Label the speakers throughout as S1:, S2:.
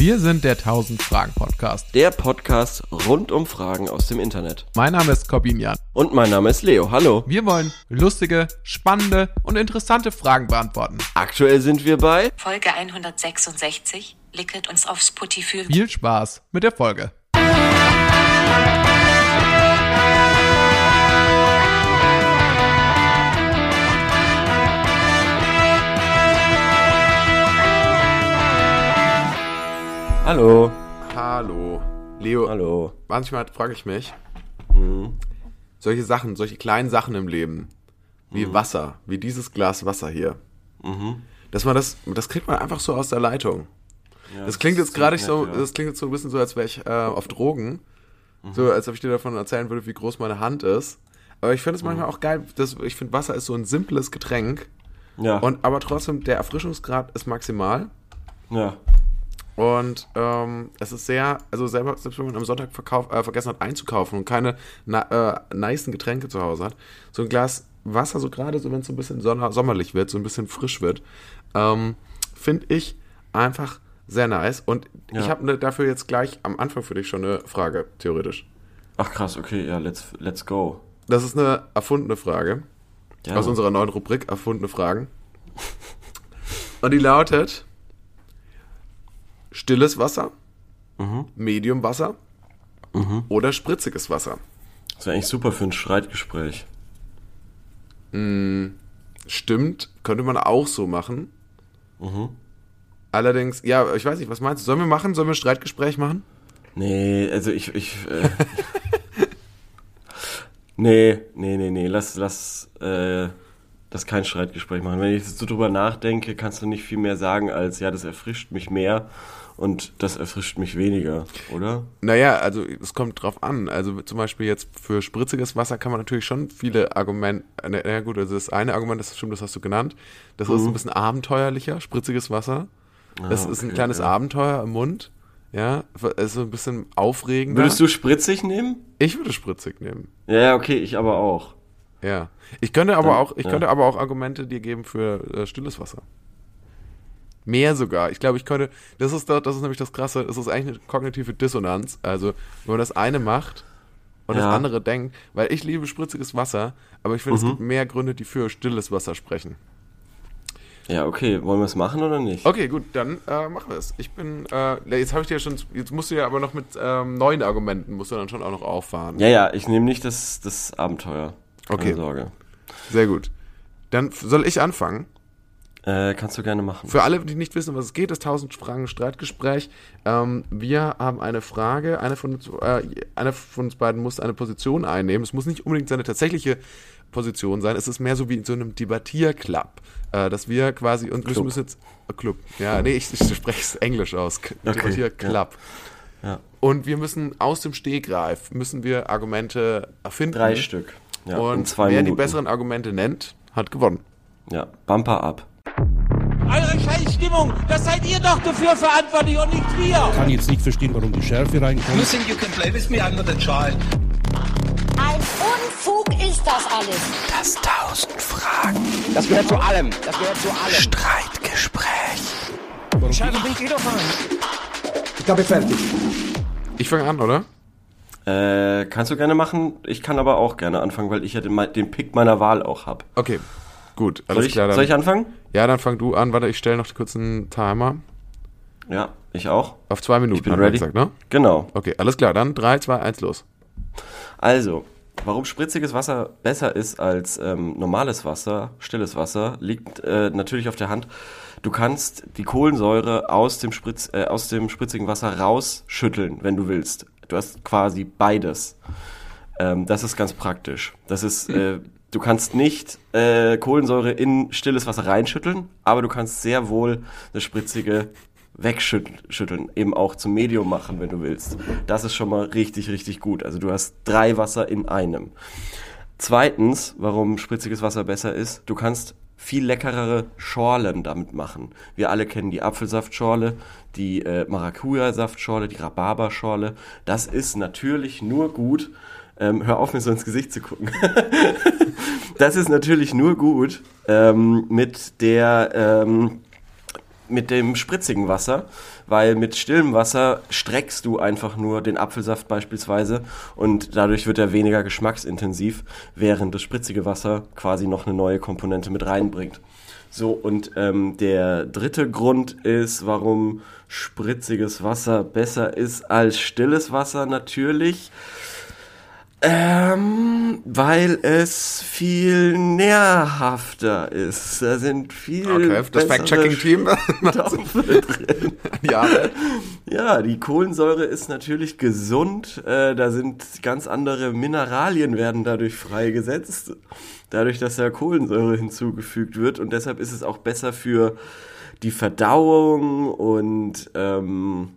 S1: Wir sind der 1000 Fragen Podcast.
S2: Der Podcast rund um Fragen aus dem Internet.
S1: Mein Name ist Corbin Jan.
S2: Und mein Name ist Leo. Hallo.
S1: Wir wollen lustige, spannende und interessante Fragen beantworten.
S2: Aktuell sind wir bei
S3: Folge 166. Licket uns auf Spotify.
S1: Viel Spaß mit der Folge.
S2: Hallo.
S1: Hallo. Leo,
S2: Hallo.
S1: manchmal frage ich mich,
S2: Mhm.
S1: solche Sachen, solche kleinen Sachen im Leben, wie
S2: Mhm.
S1: Wasser, wie dieses Glas Wasser hier, dass man das, das kriegt man einfach so aus der Leitung. das klingt jetzt gerade so,
S2: ja.
S1: das klingt jetzt so ein bisschen so, als wäre ich äh, auf Drogen.
S2: Mhm.
S1: So, als ob ich dir davon erzählen würde, wie groß meine Hand ist. Aber ich finde es
S2: Mhm.
S1: manchmal auch geil, dass, ich finde Wasser ist so ein simples Getränk.
S2: Ja.
S1: Und aber trotzdem, der Erfrischungsgrad ist maximal.
S2: ja.
S1: Und ähm, es ist sehr, also selber, selbst wenn man am Sonntag verkauf, äh, vergessen hat einzukaufen und keine na, äh, nicen Getränke zu Hause hat, so ein Glas Wasser, so gerade so, wenn es so ein bisschen sonner, sommerlich wird, so ein bisschen frisch wird, ähm, finde ich einfach sehr nice. Und
S2: Ja.
S1: ich habe ne, dafür jetzt gleich am Anfang für dich schon eine Frage, theoretisch.
S2: Ach krass, okay, ja, let's, let's go.
S1: Das ist eine erfundene Frage
S2: Ja.
S1: aus unserer neuen Rubrik Erfundene Fragen. Und die lautet: Stilles Wasser, Mediumwasser oder spritziges Wasser?
S2: Das wäre eigentlich super für ein Streitgespräch.
S1: Stimmt, könnte man auch so machen. Allerdings, ja, ich weiß nicht, was meinst du? Sollen wir machen? Sollen wir ein Streitgespräch machen?
S2: Nee, also ich, ich, äh, nee, nee, nee, nee, lass, lass, äh, das kein Streitgespräch machen. Wenn ich so drüber nachdenke, kannst du nicht viel mehr sagen als, ja, das erfrischt mich mehr und das erfrischt mich weniger, oder?
S1: Naja, also es kommt drauf an. Also zum Beispiel jetzt für spritziges Wasser kann man natürlich schon viele Argumente, na gut, also das eine Argument, das stimmt, das hast du genannt, das ist ein bisschen abenteuerlicher, spritziges Wasser. Das ist ein
S2: Mhm. okay,
S1: kleines
S2: ja.
S1: Abenteuer im Mund, ja, es ist so ein bisschen aufregender.
S2: Würdest du spritzig nehmen?
S1: Ich würde spritzig nehmen,
S2: Ja, ja, okay, ich aber auch.
S1: Ja. Ich könnte aber
S2: Dann-
S1: auch, ich
S2: ja.
S1: könnte aber auch Argumente dir geben für äh, stilles Wasser. Mehr sogar. Ich glaube, ich könnte, das ist, da- das ist nämlich das Krasse, es ist eigentlich eine kognitive Dissonanz. Also, wenn man das eine macht und das
S2: Ja.
S1: andere denkt, weil ich liebe spritziges Wasser, aber ich finde,
S2: Mhm.
S1: es gibt mehr Gründe, die für stilles Wasser sprechen.
S2: Ja, okay, wollen wir es machen oder nicht?
S1: Okay, gut, dann äh, machen wir es. Ich bin, äh, jetzt habe ich dir schon, jetzt musst du ja aber noch mit ähm, neuen Argumenten, musst du dann schon auch noch auffahren.
S2: Ja, ja, ich nehme nicht das, das Abenteuer. Keine
S1: Okay.
S2: Sorge.
S1: Sehr gut. Dann soll ich anfangen?
S2: Äh, kannst du gerne machen.
S1: Für alle, die nicht wissen, was es geht, das 1000 Fragen Streitgespräch. Ähm, wir haben eine Frage. Eine von, uns, äh, einer von uns beiden muss eine Position einnehmen. Es muss nicht unbedingt seine tatsächliche Position sein. Es ist mehr so wie in so einem Debattierclub, äh, dass wir quasi und
S2: Club.
S1: müssen jetzt äh, Club. Ja, nee, ich, ich spreche es Englisch aus.
S2: Okay,
S1: Debattierclub.
S2: Ja.
S1: Und wir müssen aus dem Stegreif müssen wir Argumente erfinden.
S2: Drei Stück. Ja,
S1: und
S2: zwei
S1: wer
S2: Minuten.
S1: die besseren Argumente nennt, hat gewonnen.
S2: Ja, Bumper ab.
S4: Eure Scheißstimmung, das seid ihr doch dafür verantwortlich und nicht wir.
S5: kann jetzt nicht verstehen, warum die Schärfe reinkommt.
S6: You think you can play with me? I'm not a child.
S7: Ein Unfug ist das alles.
S6: Das tausend Fragen
S8: Das gehört zu allem. Das gehört zu allem.
S6: Streitgespräch.
S8: Ich glaube, fertig.
S1: Ich fange an, oder?
S2: Äh, kannst du gerne machen. Ich kann aber auch gerne anfangen, weil ich ja den, den Pick meiner Wahl auch habe.
S1: Okay, gut. Alles
S2: Soll, ich-
S1: klar. Dann,
S2: soll ich anfangen?
S1: ja, dann fang du an. Warte, ich stelle noch kurz einen Timer.
S2: Ja, ich auch.
S1: Auf zwei Minuten,
S2: Ich bin ready.
S1: gesagt, ne?
S2: Genau.
S1: Okay, alles klar. Dann 3, 2, 1, los.
S2: Also, warum spritziges Wasser besser ist als ähm, normales Wasser, stilles Wasser, liegt äh, natürlich auf der Hand. Du kannst die Kohlensäure aus dem, Spritz, äh, aus dem spritzigen Wasser rausschütteln, wenn du willst. Du hast quasi beides. Ähm, das ist ganz praktisch. Das ist, äh, du kannst nicht äh, Kohlensäure in stilles Wasser reinschütteln, aber du kannst sehr wohl das spritzige wegschütteln, eben auch zum Medium machen, wenn du willst. Das ist schon mal richtig, richtig gut. Also du hast drei Wasser in einem. Zweitens, warum spritziges Wasser besser ist, du kannst viel leckerere Schorlen damit machen. Wir alle kennen die Apfelsaftschorle, die äh, Maracuja-Saftschorle, die Rhabarberschorle. Das ist natürlich nur gut. Ähm, hör auf, mir so ins Gesicht zu gucken. das ist natürlich nur gut ähm, mit der ähm, mit dem spritzigen Wasser, weil mit stillem Wasser streckst du einfach nur den Apfelsaft beispielsweise und dadurch wird er weniger geschmacksintensiv, während das spritzige Wasser quasi noch eine neue Komponente mit reinbringt. So, und ähm, der dritte Grund ist, warum spritziges Wasser besser ist als stilles Wasser natürlich. Ähm, weil es viel nährhafter ist. Da sind viel
S1: Okay, das Fact-Checking-Team. Ja,
S2: Ja, die Kohlensäure ist natürlich gesund. Äh, da sind ganz andere Mineralien werden dadurch freigesetzt. Dadurch, dass ja Kohlensäure hinzugefügt wird. Und deshalb ist es auch besser für die Verdauung und ähm,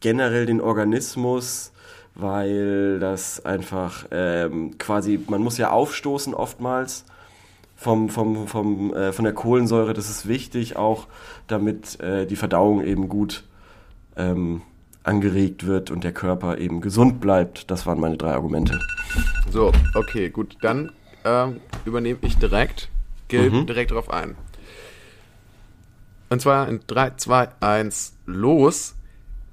S2: generell den Organismus, weil das einfach ähm, quasi, man muss ja aufstoßen oftmals vom, vom, vom, äh, von der Kohlensäure. Das ist wichtig auch, damit äh, die Verdauung eben gut ähm, angeregt wird und der Körper eben gesund bleibt. Das waren meine drei Argumente.
S1: So, okay, gut. Dann ähm, übernehme ich direkt, gehe direkt drauf ein. Und zwar in 3, 2, 1, los.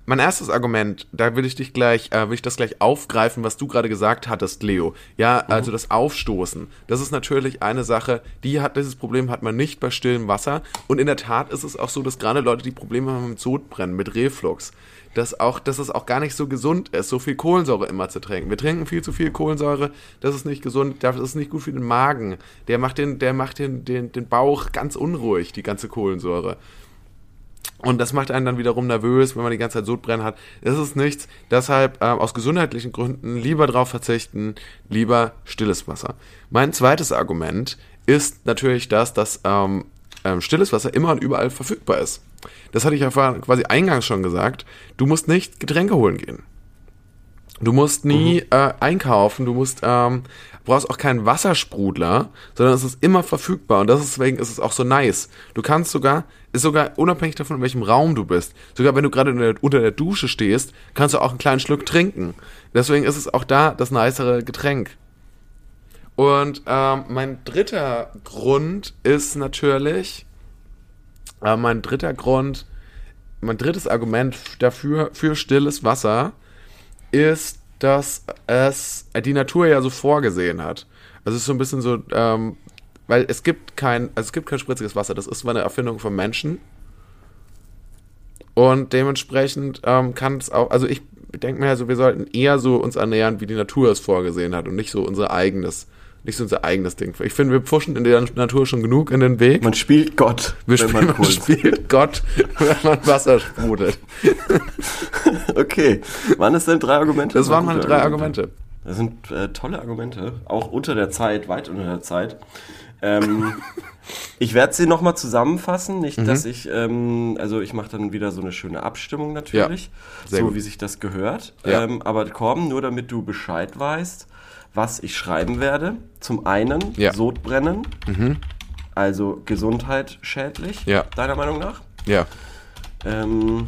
S1: Mein erstes Argument, da will ich dich gleich, äh, will ich das gleich aufgreifen, was du gerade gesagt hattest, Leo. Ja, also das Aufstoßen. Das ist natürlich eine Sache, die hat, dieses Problem hat man nicht bei stillem Wasser. Und in der Tat ist es auch so, dass gerade Leute, die Probleme haben mit Sodbrennen, mit Reflux, dass auch, dass es auch gar nicht so gesund ist, so viel Kohlensäure immer zu trinken. Wir trinken viel zu viel Kohlensäure, das ist nicht gesund, das ist nicht gut für den Magen. Der macht den, der macht den, den, den Bauch ganz unruhig, die ganze Kohlensäure. Und das macht einen dann wiederum nervös, wenn man die ganze Zeit Sodbrennen hat. Das ist nichts. Deshalb äh, aus gesundheitlichen Gründen lieber drauf verzichten, lieber stilles Wasser. Mein zweites Argument ist natürlich das, dass ähm, ähm, stilles Wasser immer und überall verfügbar ist. Das hatte ich ja quasi eingangs schon gesagt. Du musst nicht Getränke holen gehen. Du musst nie äh, einkaufen, du musst, ähm, brauchst auch keinen Wassersprudler, sondern es ist immer verfügbar und deswegen ist es auch so nice. Du kannst sogar, ist sogar unabhängig davon, in welchem Raum du bist, sogar wenn du gerade unter der Dusche stehst, kannst du auch einen kleinen Schluck trinken. Deswegen ist es auch da das nicere Getränk. Und ähm, mein dritter Grund ist natürlich, äh, mein dritter Grund, mein drittes Argument dafür, für stilles Wasser, ist, dass es die Natur ja so vorgesehen hat. Also es ist so ein bisschen so, ähm, weil es gibt kein, also es gibt kein spritziges Wasser. Das ist zwar eine Erfindung von Menschen. Und dementsprechend ähm, kann es auch, also ich denke mir also, wir sollten eher so uns ernähren, wie die Natur es vorgesehen hat und nicht so unser eigenes, nicht so unser eigenes Ding. Ich finde, wir pfuschen in der Natur schon genug in den Weg.
S2: Man spielt Gott,
S1: wir
S2: wenn
S1: spielen,
S2: man
S1: man spielt Gott, wenn man Wasser sprudelt.
S2: Okay, waren es denn drei Argumente?
S1: Das waren meine drei Argumente.
S2: Das sind äh, tolle Argumente, auch unter der Zeit, weit unter der Zeit. Ähm, ich werde sie nochmal zusammenfassen, nicht,
S1: Mhm.
S2: dass ich, ähm, also ich mache dann wieder so eine schöne Abstimmung natürlich,
S1: sehr
S2: so
S1: gut.
S2: wie sich das gehört.
S1: Ja.
S2: Ähm, aber Korben, nur damit du Bescheid weißt, was ich schreiben werde. Zum einen
S1: Ja. Mhm.
S2: Sodbrennen, also Gesundheit schädlich,
S1: Ja.
S2: deiner Meinung nach.
S1: Ja,
S2: Ähm,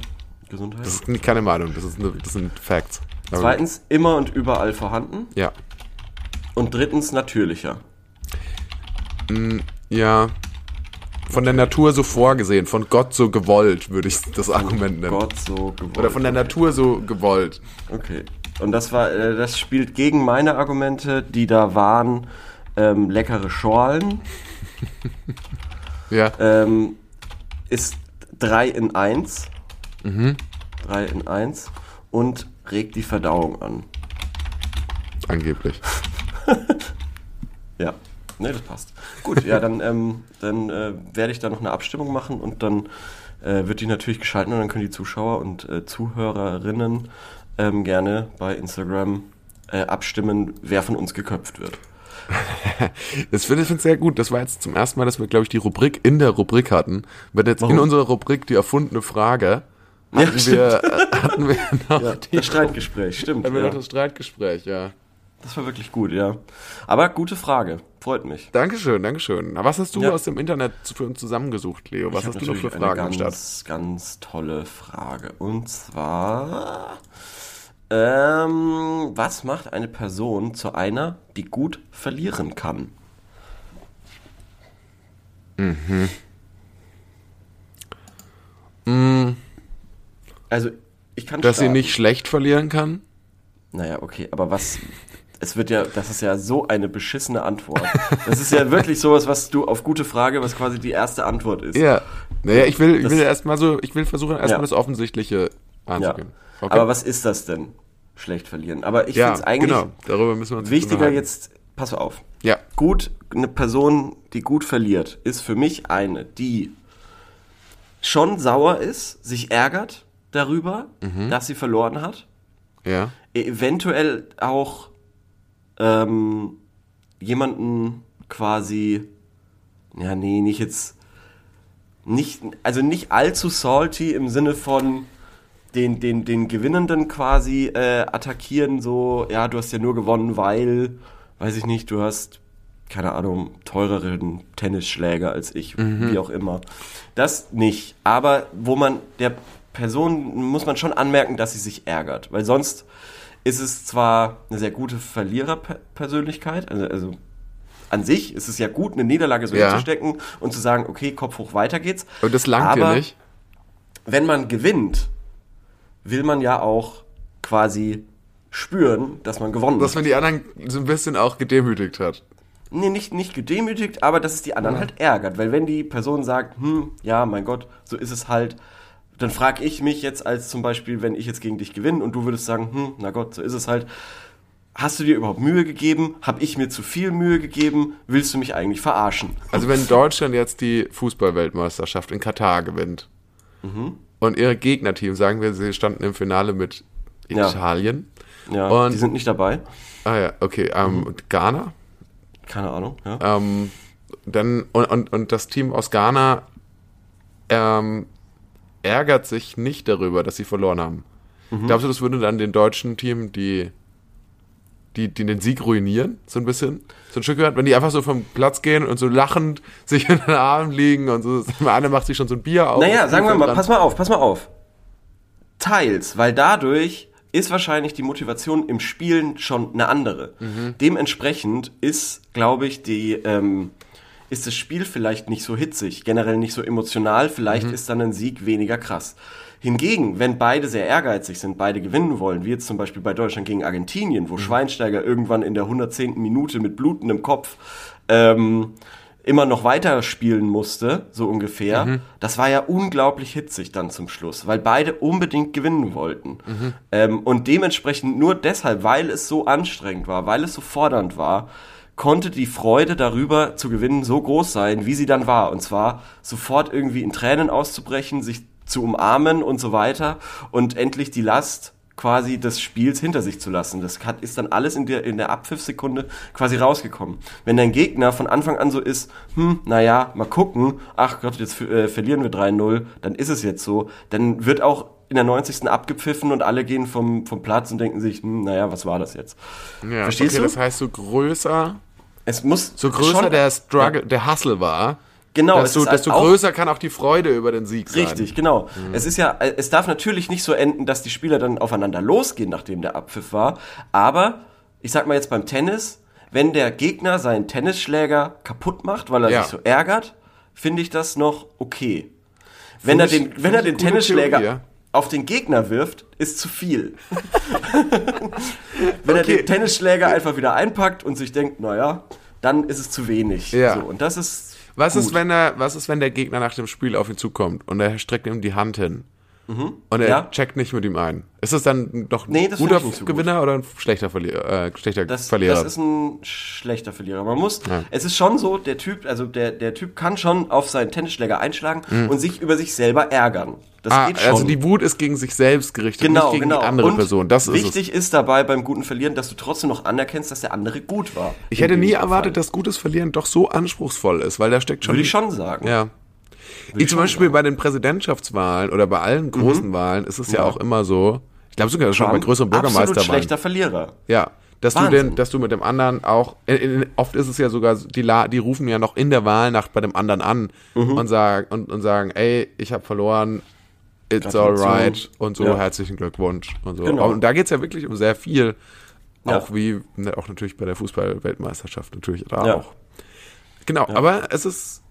S2: Gesundheit.
S1: das ist keine Meinung, das, ist eine, das sind Facts. Aber-
S2: Zweitens immer und überall vorhanden.
S1: Ja.
S2: Und drittens natürlicher.
S1: Ja. Von der Natur so vorgesehen, von Gott so gewollt, würde ich das Argument nennen.
S2: Gott so gewollt.
S1: Oder von der Natur so gewollt.
S2: Okay. Und das war, äh, das spielt gegen meine Argumente, die da waren, ähm, leckere Schorlen,
S1: Ja.
S2: ähm, ist 3 in 1.
S1: Mhm.
S2: 3 in 1 und regt die Verdauung an.
S1: Angeblich.
S2: Ja, ne, das passt. Gut, ja, dann, ähm, dann äh, werde ich da noch eine Abstimmung machen und dann äh, wird die natürlich geschalten und dann können die Zuschauer und äh, Zuhörerinnen ähm, gerne bei Instagram äh, abstimmen, wer von uns geköpft wird.
S1: Das finde ich sehr gut. Das war jetzt zum ersten Mal, dass wir, glaube ich, die Rubrik in der Rubrik hatten. Wir hatten jetzt in
S2: Warum?
S1: unserer Rubrik die erfundene Frage.
S2: Ja,
S1: Hatten, wir, äh, hatten wir noch,
S2: Ja, das Streitgespräch, stimmt.
S1: hatten wir
S2: Ja.
S1: noch das Streitgespräch, ja.
S2: Das war wirklich gut, ja. Aber gute Frage, freut mich.
S1: Dankeschön, Dankeschön. Na, was hast du
S2: Ja.
S1: aus dem Internet für uns zusammengesucht, Leo? Was hast du noch für Fragen
S2: eine ganz, ganz tolle Frage. Und zwar, ähm, was macht eine Person zu einer, die gut verlieren kann? Also, ich kann
S1: Dass sie
S2: starten.
S1: nicht schlecht verlieren kann?
S2: Naja, okay, aber was. Es wird ja, das ist ja so eine beschissene Antwort. Das ist ja wirklich sowas, was du auf gute Frage, was quasi die erste Antwort ist.
S1: Ja. Naja, ich will, ich
S2: Das-
S1: will erstmal so, ich will versuchen, erstmal
S2: Ja.
S1: das Offensichtliche
S2: Ja.
S1: anzugehen. Okay.
S2: Aber was ist das denn? Schlecht verlieren. Aber ich
S1: ja,
S2: finde es eigentlich
S1: genau, darüber müssen wir uns
S2: wichtiger jetzt, pass auf.
S1: Ja.
S2: Gut, eine Person, die gut verliert, ist für mich eine, die schon sauer ist, sich ärgert darüber,
S1: Mhm.
S2: dass sie verloren hat.
S1: Ja.
S2: eventuell auch ähm, jemanden quasi, ja, nee, nicht jetzt, nicht, also nicht allzu salty im Sinne von den, den, den Gewinnenden quasi äh, attackieren, so, ja, du hast ja nur gewonnen, weil, weiß ich nicht, du hast, keine Ahnung, teureren Tennisschläger als ich, wie auch immer. Das nicht, aber wo man der Person muss man schon anmerken, dass sie sich ärgert, weil sonst ist es zwar eine sehr gute Verliererpersönlichkeit, also, also an sich ist es ja gut, eine Niederlage so
S1: Ja.
S2: hinzustecken und zu sagen, okay, Kopf hoch, weiter geht's.
S1: Und das langt
S2: Aber
S1: dir nicht?
S2: Wenn man gewinnt, will man ja auch quasi spüren, dass man gewonnen
S1: Dass
S2: hat.
S1: man die anderen so ein bisschen auch gedemütigt hat.
S2: Nee, nicht, nicht gedemütigt, aber dass es die anderen halt ärgert. Weil wenn die Person sagt, hm, ja, mein Gott, so ist es halt, dann frage ich mich jetzt als zum Beispiel, wenn ich jetzt gegen dich gewinne und du würdest sagen, hm, na Gott, so ist es halt. Hast du dir überhaupt Mühe gegeben? Hab ich mir zu viel Mühe gegeben? Willst du mich eigentlich verarschen?
S1: Also wenn Deutschland jetzt die Fußballweltmeisterschaft in Katar gewinnt
S2: Mhm.
S1: und ihre Gegnerteam, sagen wir, sie standen im Finale mit
S2: Ja.
S1: Italien.
S2: Ja,
S1: Und-
S2: die sind nicht dabei.
S1: Ah ja, okay. Ähm,
S2: Mhm.
S1: und Ghana.
S2: Keine Ahnung. Ja.
S1: Ähm, dann, und, und, und das Team aus Ghana ähm, ärgert sich nicht darüber, dass sie verloren haben.
S2: Mhm.
S1: Glaubst du, das würde dann den deutschen Team die, die, die den Sieg ruinieren? So ein bisschen? So ein Stück weit? Wenn die einfach so vom Platz gehen und so lachend sich in den Armen liegen und so. Einer macht sich schon so ein Bier auf.
S2: Naja, sagen wir mal,
S1: Dran.
S2: pass mal auf, pass mal auf. Teils, weil dadurch ist wahrscheinlich die Motivation im Spielen schon eine andere. Dementsprechend ist, glaube ich, die, ähm, ist das Spiel vielleicht nicht so hitzig, generell nicht so emotional, vielleicht ist dann ein Sieg weniger krass. Hingegen, wenn beide sehr ehrgeizig sind, beide gewinnen wollen, wie jetzt zum Beispiel bei Deutschland gegen Argentinien, wo Schweinsteiger irgendwann in der 110. Minute mit blutendem Kopf ähm, immer noch weiter spielen musste, so ungefähr. Das war ja unglaublich hitzig dann zum Schluss, weil beide unbedingt gewinnen wollten. Ähm, und dementsprechend nur deshalb, weil es so anstrengend war, weil es so fordernd war, konnte die Freude darüber zu gewinnen so groß sein, wie sie dann war. Und zwar sofort irgendwie in Tränen auszubrechen, sich zu umarmen und so weiter und endlich die Last quasi des Spiels hinter sich zu lassen. Das hat, ist dann alles in der, in der Abpfiffsekunde quasi rausgekommen. Wenn dein Gegner von Anfang an so ist, hm, naja, mal gucken, ach Gott, jetzt äh, verlieren wir 3-0, dann ist es jetzt so, dann wird auch in der 90. abgepfiffen und alle gehen vom, vom Platz und denken sich, hm, naja, was war das jetzt?
S1: Ja,
S2: Verstehst
S1: okay,
S2: du?
S1: Das heißt, so größer,
S2: Es muss
S1: so größer
S2: schon-
S1: der Struggle, der Hustle war,
S2: Genau, es
S1: desto,
S2: halt
S1: desto größer kann auch die Freude über den Sieg sein.
S2: Richtig, genau. Es ist ja, es darf natürlich nicht so enden, dass die Spieler dann aufeinander losgehen, nachdem der Abpfiff war. Aber ich sag mal jetzt beim Tennis, wenn der Gegner seinen Tennisschläger kaputt macht, weil er
S1: Ja.
S2: sich so ärgert, finde ich das noch okay. Wenn er den, wenn er den Tennisschläger
S1: Theorie, ja.
S2: Auf den Gegner wirft, ist zu viel. wenn er
S1: Okay.
S2: den Tennisschläger einfach wieder einpackt und sich denkt, naja, dann ist es zu wenig.
S1: Ja.
S2: So, und das ist
S1: Was ist, wenn er, was ist, wenn der Gegner nach dem Spiel auf ihn zukommt und er streckt ihm die Hand hin und er
S2: Mhm. Ja.
S1: checkt nicht mit ihm ein? Ist das dann doch ein
S2: Nee,
S1: guter
S2: so gut.
S1: Gewinner oder ein schlechter Verlierer? Äh, schlechter
S2: Das,
S1: Verlierer?
S2: das ist ein schlechter Verlierer. Man muss,
S1: Ja.
S2: es ist schon so, der Typ, also der, der Typ kann schon auf seinen Tennisschläger einschlagen
S1: Mhm.
S2: und sich über sich selber ärgern. Das
S1: ah,
S2: geht schon.
S1: also die Wut ist gegen sich selbst gerichtet,
S2: genau,
S1: nicht gegen
S2: genau.
S1: die andere
S2: und
S1: Person. Das ist es.
S2: wichtig ist dabei beim guten Verlieren, dass du trotzdem noch anerkennst, dass der andere gut war.
S1: Ich hätte nie erwartet, dass gutes Verlieren doch so anspruchsvoll ist, weil da steckt schon.
S2: Würde ich schon sagen.
S1: Ja. Ich zum Beispiel bei den Präsidentschaftswahlen oder bei allen großen Wahlen ist es ja.
S2: Ja.
S1: auch immer so. Ich glaube sogar schon bei größeren
S2: Absolut
S1: Bürgermeisterwahlen.
S2: schlechter Verlierer.
S1: Ja, dass du
S2: Wahnsinn.
S1: den, dass du mit dem anderen auch, in, in, oft ist es ja sogar, die, la, die rufen ja noch in der Wahlnacht bei dem anderen an
S2: Mhm.
S1: und sagen und, und sagen, ey, ich habe verloren, it's alright und so,
S2: Ja.
S1: herzlichen Glückwunsch und so.
S2: Genau.
S1: Und da geht's ja wirklich um sehr viel,
S2: Ja.
S1: auch wie, ne, auch natürlich bei der Fußball-Weltmeisterschaft natürlich da
S2: Ja.
S1: auch. Genau, aber es ist,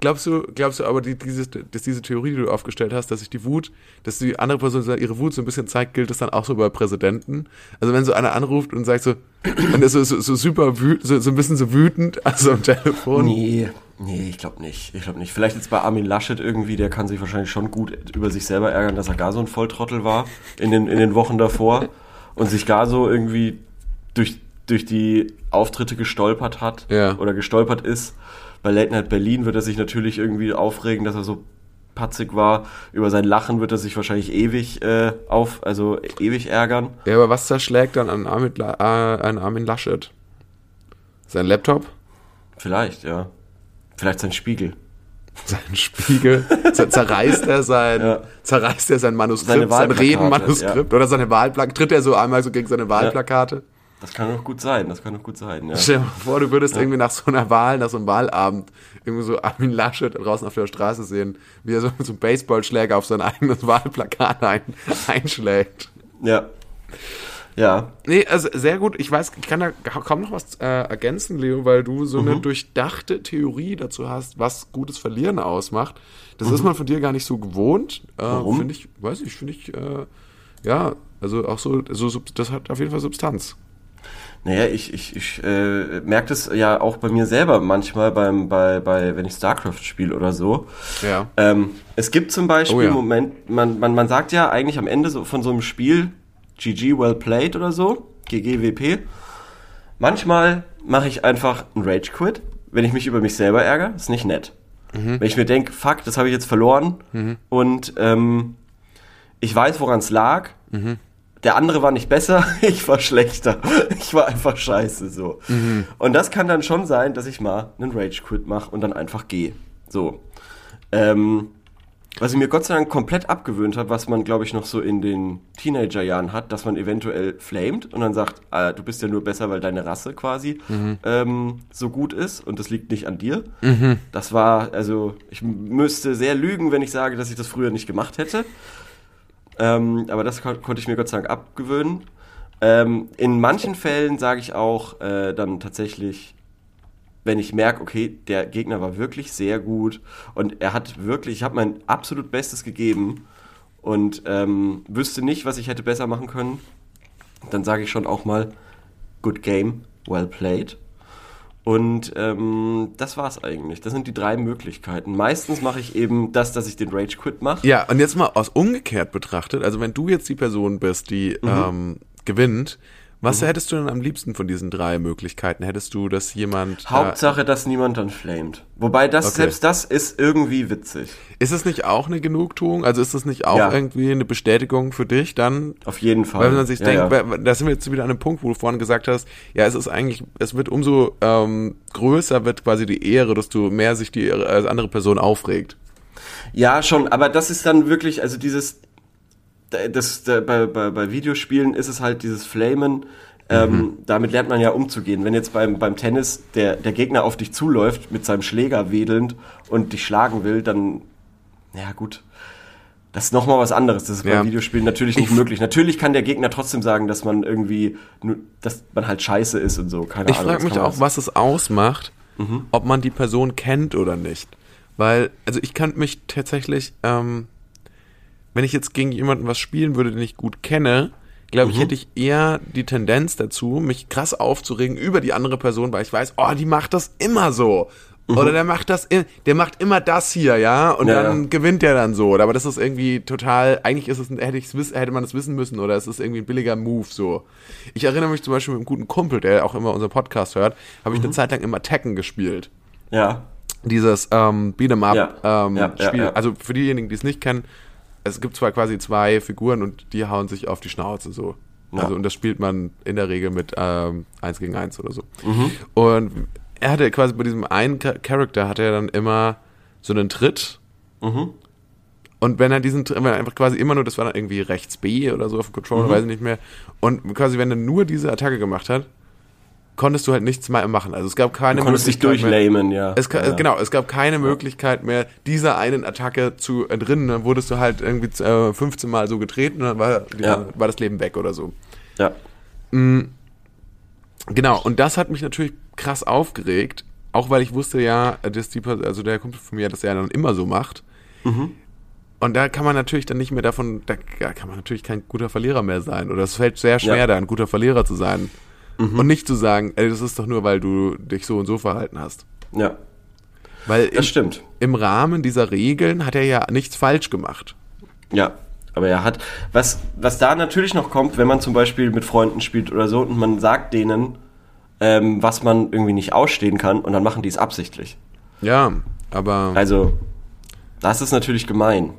S1: glaubst du, glaubst du aber, die, diese, dass diese Theorie, die du aufgestellt hast, dass sich die Wut, dass die andere Person so ihre Wut so ein bisschen zeigt, gilt das dann auch so bei Präsidenten? Also wenn so einer anruft und sagt so, und ist so, so, so super wütend, so, so ein bisschen so wütend, also am Telefon.
S2: Nee, nee, ich glaube nicht. Ich glaube nicht. Vielleicht jetzt bei Armin Laschet irgendwie, der kann sich wahrscheinlich schon gut über sich selber ärgern, dass er gar so ein Volltrottel war in den, in den Wochen davor und sich gar so irgendwie durch, durch die Auftritte gestolpert hat
S1: Ja.
S2: oder gestolpert ist. Bei Late Night Berlin wird er sich natürlich irgendwie aufregen, dass er so patzig war. Über sein Lachen wird er sich wahrscheinlich ewig äh, auf, also ewig ärgern.
S1: Ja, aber was zerschlägt dann an Armin, äh, an Armin Laschet? Sein Laptop?
S2: Vielleicht, ja. Vielleicht sein Spiegel.
S1: Sein Spiegel? Zer- zerreißt er sein,
S2: Ja.
S1: zerreißt er sein Manuskript, sein Redenmanuskript oder seine Wahlplakate? Tritt er so einmal so gegen seine Wahlplakate?
S2: Das kann doch gut sein, das kann doch gut sein, ja.
S1: Stell dir mal vor, du würdest irgendwie nach so einer Wahl, nach so einem Wahlabend, irgendwie so Armin Laschet draußen auf der Straße sehen, wie er so mit so einem Baseballschläger auf sein eigenes Wahlplakat ein, einschlägt.
S2: Ja. Ja.
S1: Nee, also sehr gut. Ich weiß, ich kann da kaum noch was äh, ergänzen, Leo, weil du so eine durchdachte Theorie dazu hast, was gutes Verlieren ausmacht. Das ist man von dir gar nicht so gewohnt. Äh,
S2: Warum?
S1: Finde ich, weiß ich, finde ich, äh, ja, also auch so, so, das hat auf jeden Fall Substanz.
S2: Naja, ich, ich, ich äh, merke das ja auch bei mir selber manchmal beim, bei, bei, wenn ich StarCraft spiele oder so.
S1: Ja.
S2: Ähm, es gibt zum Beispiel
S1: Oh ja.
S2: Moment, man, man, man sagt ja eigentlich am Ende so von so einem Spiel GG well played oder so, GGWP. Manchmal mache ich einfach einen Rage Quit, wenn ich mich über mich selber ärgere. Ist nicht nett. Wenn ich mir denke, fuck, das habe ich jetzt verloren und ähm, ich weiß, woran es lag. Der andere war nicht besser, ich war schlechter. Ich war einfach scheiße so. Und das kann dann schon sein, dass ich mal einen Rage Quit mache und dann einfach gehe. So. Ähm, was ich mir Gott sei Dank komplett abgewöhnt habe, was man, glaube ich, noch so in den Teenagerjahren hat, dass man eventuell flamet und dann sagt, ah, du bist ja nur besser, weil deine Rasse quasi ähm, so gut ist und das liegt nicht an dir. Das war, also, ich müsste sehr lügen, wenn ich sage, dass ich das früher nicht gemacht hätte. Ähm, aber das kon konnte ich mir Gott sei Dank abgewöhnen. Ähm, in manchen Fällen sage ich auch äh, dann tatsächlich, wenn ich merke, okay, der Gegner war wirklich sehr gut und er hat wirklich, ich habe mein absolut Bestes gegeben und ähm, wüsste nicht, was ich hätte besser machen können, dann sage ich schon auch mal, good game, well played. Und ähm, das war's eigentlich. Das sind die drei Möglichkeiten. Meistens mache ich eben das, dass ich den Rage Quit mache.
S1: Ja, und jetzt mal aus umgekehrt betrachtet, also wenn du jetzt die Person bist, die ähm, gewinnt, was hättest du denn am liebsten von diesen drei Möglichkeiten? Hättest du, dass jemand.
S2: Hauptsache, dass niemand dann flamet. Wobei das,
S1: Okay.
S2: selbst das ist irgendwie witzig.
S1: Äh, ist es nicht auch eine Genugtuung? Also ist es nicht auch
S2: Ja.
S1: irgendwie eine Bestätigung für dich dann?
S2: Auf jeden Fall.
S1: Weil man sich
S2: Ja,
S1: denkt,
S2: ja.
S1: da sind wir jetzt wieder an einem Punkt, wo du vorhin gesagt hast, ja, es ist eigentlich, es wird umso ähm, größer wird quasi die Ehre, desto mehr sich die äh, andere Person aufregt.
S2: Ja, schon, aber das ist dann wirklich, also dieses, das, da, bei, bei, bei Videospielen ist es halt dieses Flamen, ähm, damit lernt man ja umzugehen. Wenn jetzt beim, beim Tennis der, der Gegner auf dich zuläuft, mit seinem Schläger wedelnd und dich schlagen will, dann, ja gut, das ist nochmal was anderes. Das ist
S1: Ja.
S2: bei Videospielen natürlich nicht möglich. Natürlich kann der Gegner trotzdem sagen, dass man irgendwie, dass man halt scheiße ist und so, keine
S1: Ich
S2: Ahnung.
S1: frage
S2: das
S1: mich auch, was es ausmacht,
S2: Mhm.
S1: ob man die Person kennt oder nicht. Weil, also ich kann mich tatsächlich, ähm, wenn ich jetzt gegen jemanden was spielen würde, den ich gut kenne, glaube ich,
S2: Mhm.
S1: hätte ich eher die Tendenz dazu, mich krass aufzuregen über die andere Person, weil ich weiß, oh, die macht das immer so. Oder der macht das, der macht immer das hier, ja, und
S2: Mhm. Ja,
S1: dann
S2: ja.
S1: gewinnt der dann so. Aber das ist irgendwie total, eigentlich ist es, hätte, ich's wiss, hätte man das wissen müssen oder es ist irgendwie ein billiger Move so. Ich erinnere mich zum Beispiel mit einem guten Kumpel, der auch immer unseren Podcast hört, habe
S2: Mhm.
S1: ich eine Zeit lang immer Tekken gespielt.
S2: Ja,
S1: Dieses ähm, Beat'em Up
S2: Ja,
S1: ähm, Spiel. Also für diejenigen, die es nicht kennen, es gibt zwar quasi zwei Figuren und die hauen sich auf die Schnauze so.
S2: Ja.
S1: Also und das spielt man in der Regel mit ähm, 1 gegen 1 oder so.
S2: Mhm.
S1: Und er hatte quasi bei diesem einen Cha- Charakter hatte er dann immer so einen Tritt.
S2: Mhm.
S1: Und wenn er diesen, Tritt- wenn er einfach quasi immer nur, das war dann irgendwie rechts B oder so auf dem Controller,
S2: Mhm.
S1: weiß ich nicht mehr. Und quasi, wenn er nur diese Attacke gemacht hat, konntest du halt nichts mehr machen. Also es gab keine
S2: du konntest dich
S1: Möglichkeit mehr-
S2: durchlamen, ja.
S1: es
S2: ja.
S1: Genau, es gab keine Möglichkeit mehr, dieser einen Attacke zu entrinnen. Dann wurdest du halt irgendwie äh, 15 Mal so getreten und dann war,
S2: Ja.
S1: war das Leben weg oder so.
S2: Ja.
S1: Genau, und das hat mich natürlich krass aufgeregt. auch weil ich wusste ja, dass die, also der Kumpel von mir das ja dann immer so macht.
S2: Mhm.
S1: Und da kann man natürlich dann nicht mehr davon, da kann man natürlich kein guter Verlierer mehr sein. Oder es fällt sehr schwer,
S2: Ja. Mhm.
S1: da ein guter Verlierer zu sein. Und nicht zu sagen, ey, das ist doch nur, weil du dich so und so verhalten hast.
S2: Ja,
S1: Weil im,
S2: das stimmt.
S1: im Rahmen dieser Regeln hat er ja nichts falsch gemacht.
S2: Ja, aber er hat, was, was da natürlich noch kommt, wenn man zum Beispiel mit Freunden spielt oder so und man sagt denen, ähm, was man irgendwie nicht ausstehen kann und dann machen die es absichtlich.
S1: Ja, aber.
S2: Also, das ist natürlich gemein.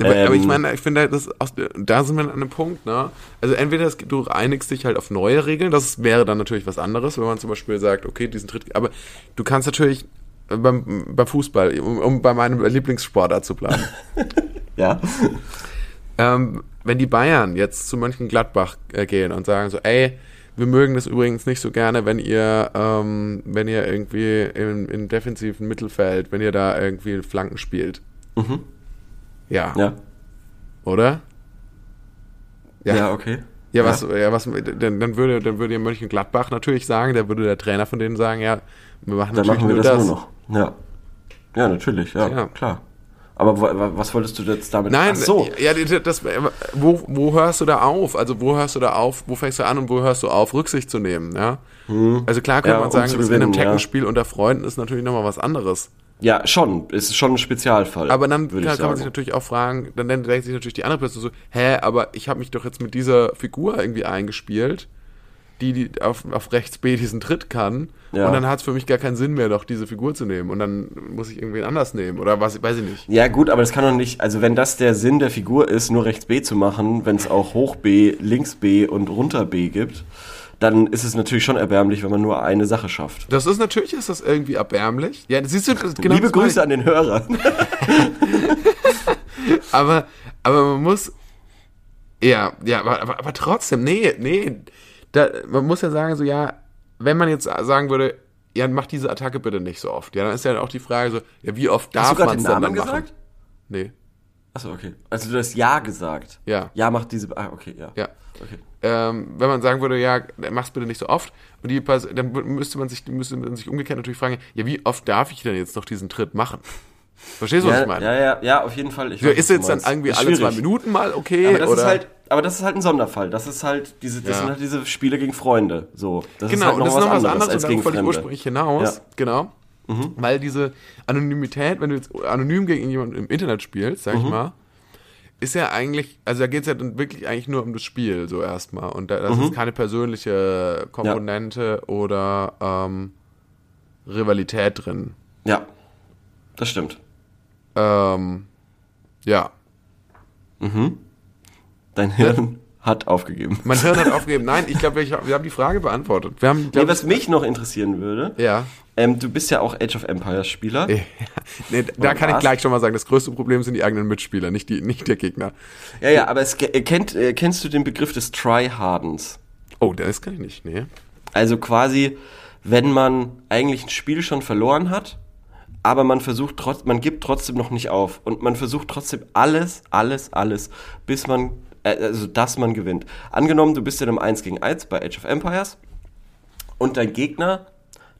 S1: Aber, aber ich
S2: Ähm,
S1: meine, ich finde, das aus, da sind wir an einem Punkt, ne? Also entweder es, du einigst dich halt auf neue Regeln, das wäre dann natürlich was anderes, wenn man zum Beispiel sagt, okay, diesen Tritt, aber du kannst natürlich beim, beim Fußball, um, um bei meinem Lieblingssportart zu bleiben,
S2: Ja.
S1: ähm, wenn die Bayern jetzt zu Mönchengladbach äh, gehen und sagen so, ey, wir mögen das übrigens nicht so gerne, wenn ihr, ähm, wenn ihr irgendwie im, im defensiven Mittelfeld, wenn ihr da irgendwie Flanken spielt. Ja.
S2: Ja.
S1: Oder?
S2: Ja, okay.
S1: Ja, was, ja, was, dann, dann würde, dann würde ja Mönchengladbach natürlich sagen, da würde der Trainer von denen sagen, ja, wir machen
S2: Dann
S1: natürlich
S2: machen wir
S1: nur
S2: das,
S1: das.
S2: nur noch. Ja. Ja, natürlich, ja,
S1: Ja.
S2: klar. Aber wa- wa- was wolltest du jetzt damit?
S1: Nein,
S2: Ach so.
S1: ja, das, das, wo, wo hörst du da auf? Also wo hörst du da auf? Wo fängst du an und wo hörst du auf, Rücksicht zu nehmen? Ja. Also klar könnte
S2: Ja,
S1: man sagen, das in einem
S2: gewinnen, ja.
S1: Teckenspiel unter Freunden ist natürlich nochmal was anderes.
S2: Ja, schon. Ist schon ein Spezialfall.
S1: Aber dann
S2: würde
S1: kann,
S2: ich
S1: kann man sich natürlich auch fragen, dann denkt sich natürlich die andere Person so, hä, aber ich habe mich doch jetzt mit dieser Figur irgendwie eingespielt, die, die auf, auf rechts B diesen Tritt kann.
S2: Ja.
S1: Und dann hat es für mich gar keinen Sinn mehr, doch diese Figur zu nehmen. Und dann muss ich irgendwen anders nehmen. Oder was, weiß ich nicht.
S2: Ja, gut, aber das kann doch nicht, also wenn das der Sinn der Figur ist, nur rechts B zu machen, wenn es auch hoch B, links B und runter B gibt, dann ist es natürlich schon erbärmlich, wenn man nur eine Sache schafft.
S1: Das ist natürlich, ist das irgendwie erbärmlich. Ja, siehst du, genau
S2: Liebe Grüße an den Hörer.
S1: Aber, aber man muss, ja, ja, aber, aber, trotzdem, nee, nee. Da, man muss ja sagen, so, ja, wenn man jetzt sagen würde, ja, mach diese Attacke bitte nicht so oft. Ja, dann ist ja auch die Frage so, ja, wie oft
S2: Hast du
S1: darf
S2: gerade
S1: man
S2: den
S1: es dann,
S2: Namen
S1: dann machen?
S2: gesagt?
S1: Nee,
S2: Achso, okay. Also du hast Ja gesagt.
S1: Ja.
S2: Ja, macht diese, ah, okay, ja.
S1: ja.
S2: Okay.
S1: Ähm, wenn man sagen würde, ja, mach's bitte nicht so oft, und die dann müsste man sich, müsste man sich umgekehrt natürlich fragen, ja, wie oft darf ich denn jetzt noch diesen Tritt machen? Verstehst du, was
S2: Ja,
S1: ich meine?
S2: ja, ja, ja, auf jeden Fall. Ich
S1: So,
S2: weiß, was
S1: ist jetzt dann irgendwie alle zwei. Minuten mal okay?
S2: Aber das
S1: oder?
S2: ist halt, aber das ist halt ein Sonderfall. Das ist halt diese, das
S1: Ja.
S2: sind halt diese Spiele gegen Freunde. So, das
S1: genau,
S2: ist halt
S1: und
S2: noch
S1: das
S2: was
S1: ist noch was
S2: anderes,
S1: anderes
S2: als
S1: und darauf ich ursprünglich hinaus.
S2: Ja.
S1: Genau.
S2: Mhm.
S1: Weil diese Anonymität, wenn du jetzt anonym gegen jemanden im Internet spielst, sag ich
S2: Mhm.
S1: mal, ist ja eigentlich, also da geht es ja dann wirklich eigentlich nur um das Spiel, so erstmal. Und da, das
S2: Mhm.
S1: ist keine persönliche Komponente oder ähm, Rivalität drin.
S2: Ja, das stimmt.
S1: Ähm, ja.
S2: Dein Hirn hat aufgegeben.
S1: Mein Hirn hat aufgegeben. Nein, ich glaube, wir, haben die Frage beantwortet. Wir haben,
S2: Nee,
S1: glaub,
S2: was mich noch interessieren würde,
S1: ja.
S2: ähm, du bist ja auch Age of Empires Spieler.
S1: nee, da kann ich gleich schon mal sagen, das größte Problem sind die eigenen Mitspieler, nicht, die, nicht der Gegner.
S2: Ja, ja, aber es, äh, kennt, äh, kennst du den Begriff des Tryhardens?
S1: Oh, das kann ich nicht, nee.
S2: Also quasi, wenn man eigentlich ein Spiel schon verloren hat, aber man versucht trotz, man gibt trotzdem noch nicht auf und man versucht trotzdem alles, alles, alles, bis man, also dass man gewinnt. Angenommen, du bist in einem 1 gegen 1 bei Age of Empires und dein Gegner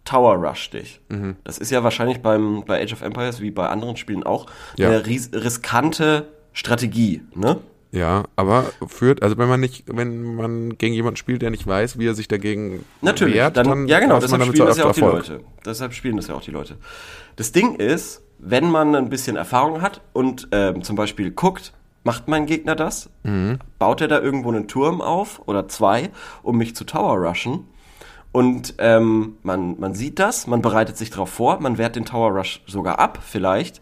S2: Tower Rush dich.
S1: Mhm.
S2: Das ist ja wahrscheinlich beim, bei Age of Empires wie bei anderen Spielen auch
S1: Ja.
S2: eine ris riskante Strategie, ne?
S1: Ja, aber führt, also wenn man nicht, wenn man gegen jemanden spielt, der nicht weiß, wie er sich dagegen
S2: Natürlich,
S1: wehrt,
S2: dann, ja genau, deshalb spielen das ja auch
S1: öfter
S2: die
S1: Erfolg.
S2: Leute. Deshalb spielen das ja auch die Leute. Das Ding ist, wenn man ein bisschen Erfahrung hat und ähm, zum Beispiel guckt, macht mein Gegner das,
S1: Mhm.
S2: baut er da irgendwo einen Turm auf oder zwei, um mich zu Tower rushen und ähm, man, man sieht das, man bereitet sich darauf vor, man wehrt den Tower Rush sogar ab vielleicht.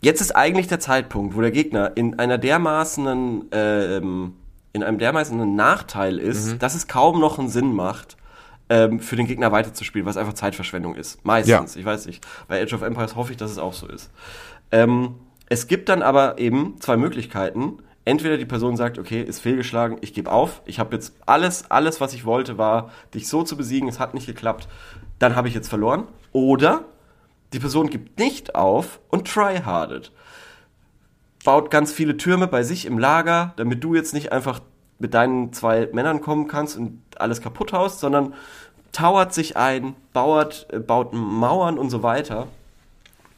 S2: Jetzt ist eigentlich der Zeitpunkt, wo der Gegner in einer dermaßenen, ähm, in einem dermaßenen Nachteil ist,
S1: Mhm.
S2: dass es kaum noch einen Sinn macht, ähm, für den Gegner weiterzuspielen, was einfach Zeitverschwendung ist. Meistens, ich weiß nicht. Bei Age of Empires hoffe ich, dass es auch so ist. Ähm, es gibt dann aber eben zwei Möglichkeiten. Entweder die Person sagt, okay, ist fehlgeschlagen, ich gebe auf, ich habe jetzt alles, alles, was ich wollte, war, dich so zu besiegen, es hat nicht geklappt, dann habe ich jetzt verloren. Oder die Person gibt nicht auf und tryhardet. Baut ganz viele Türme bei sich im Lager, damit du jetzt nicht einfach mit deinen zwei Männern kommen kannst und alles kaputt haust, sondern tauert sich ein, baut, äh, baut Mauern und so weiter,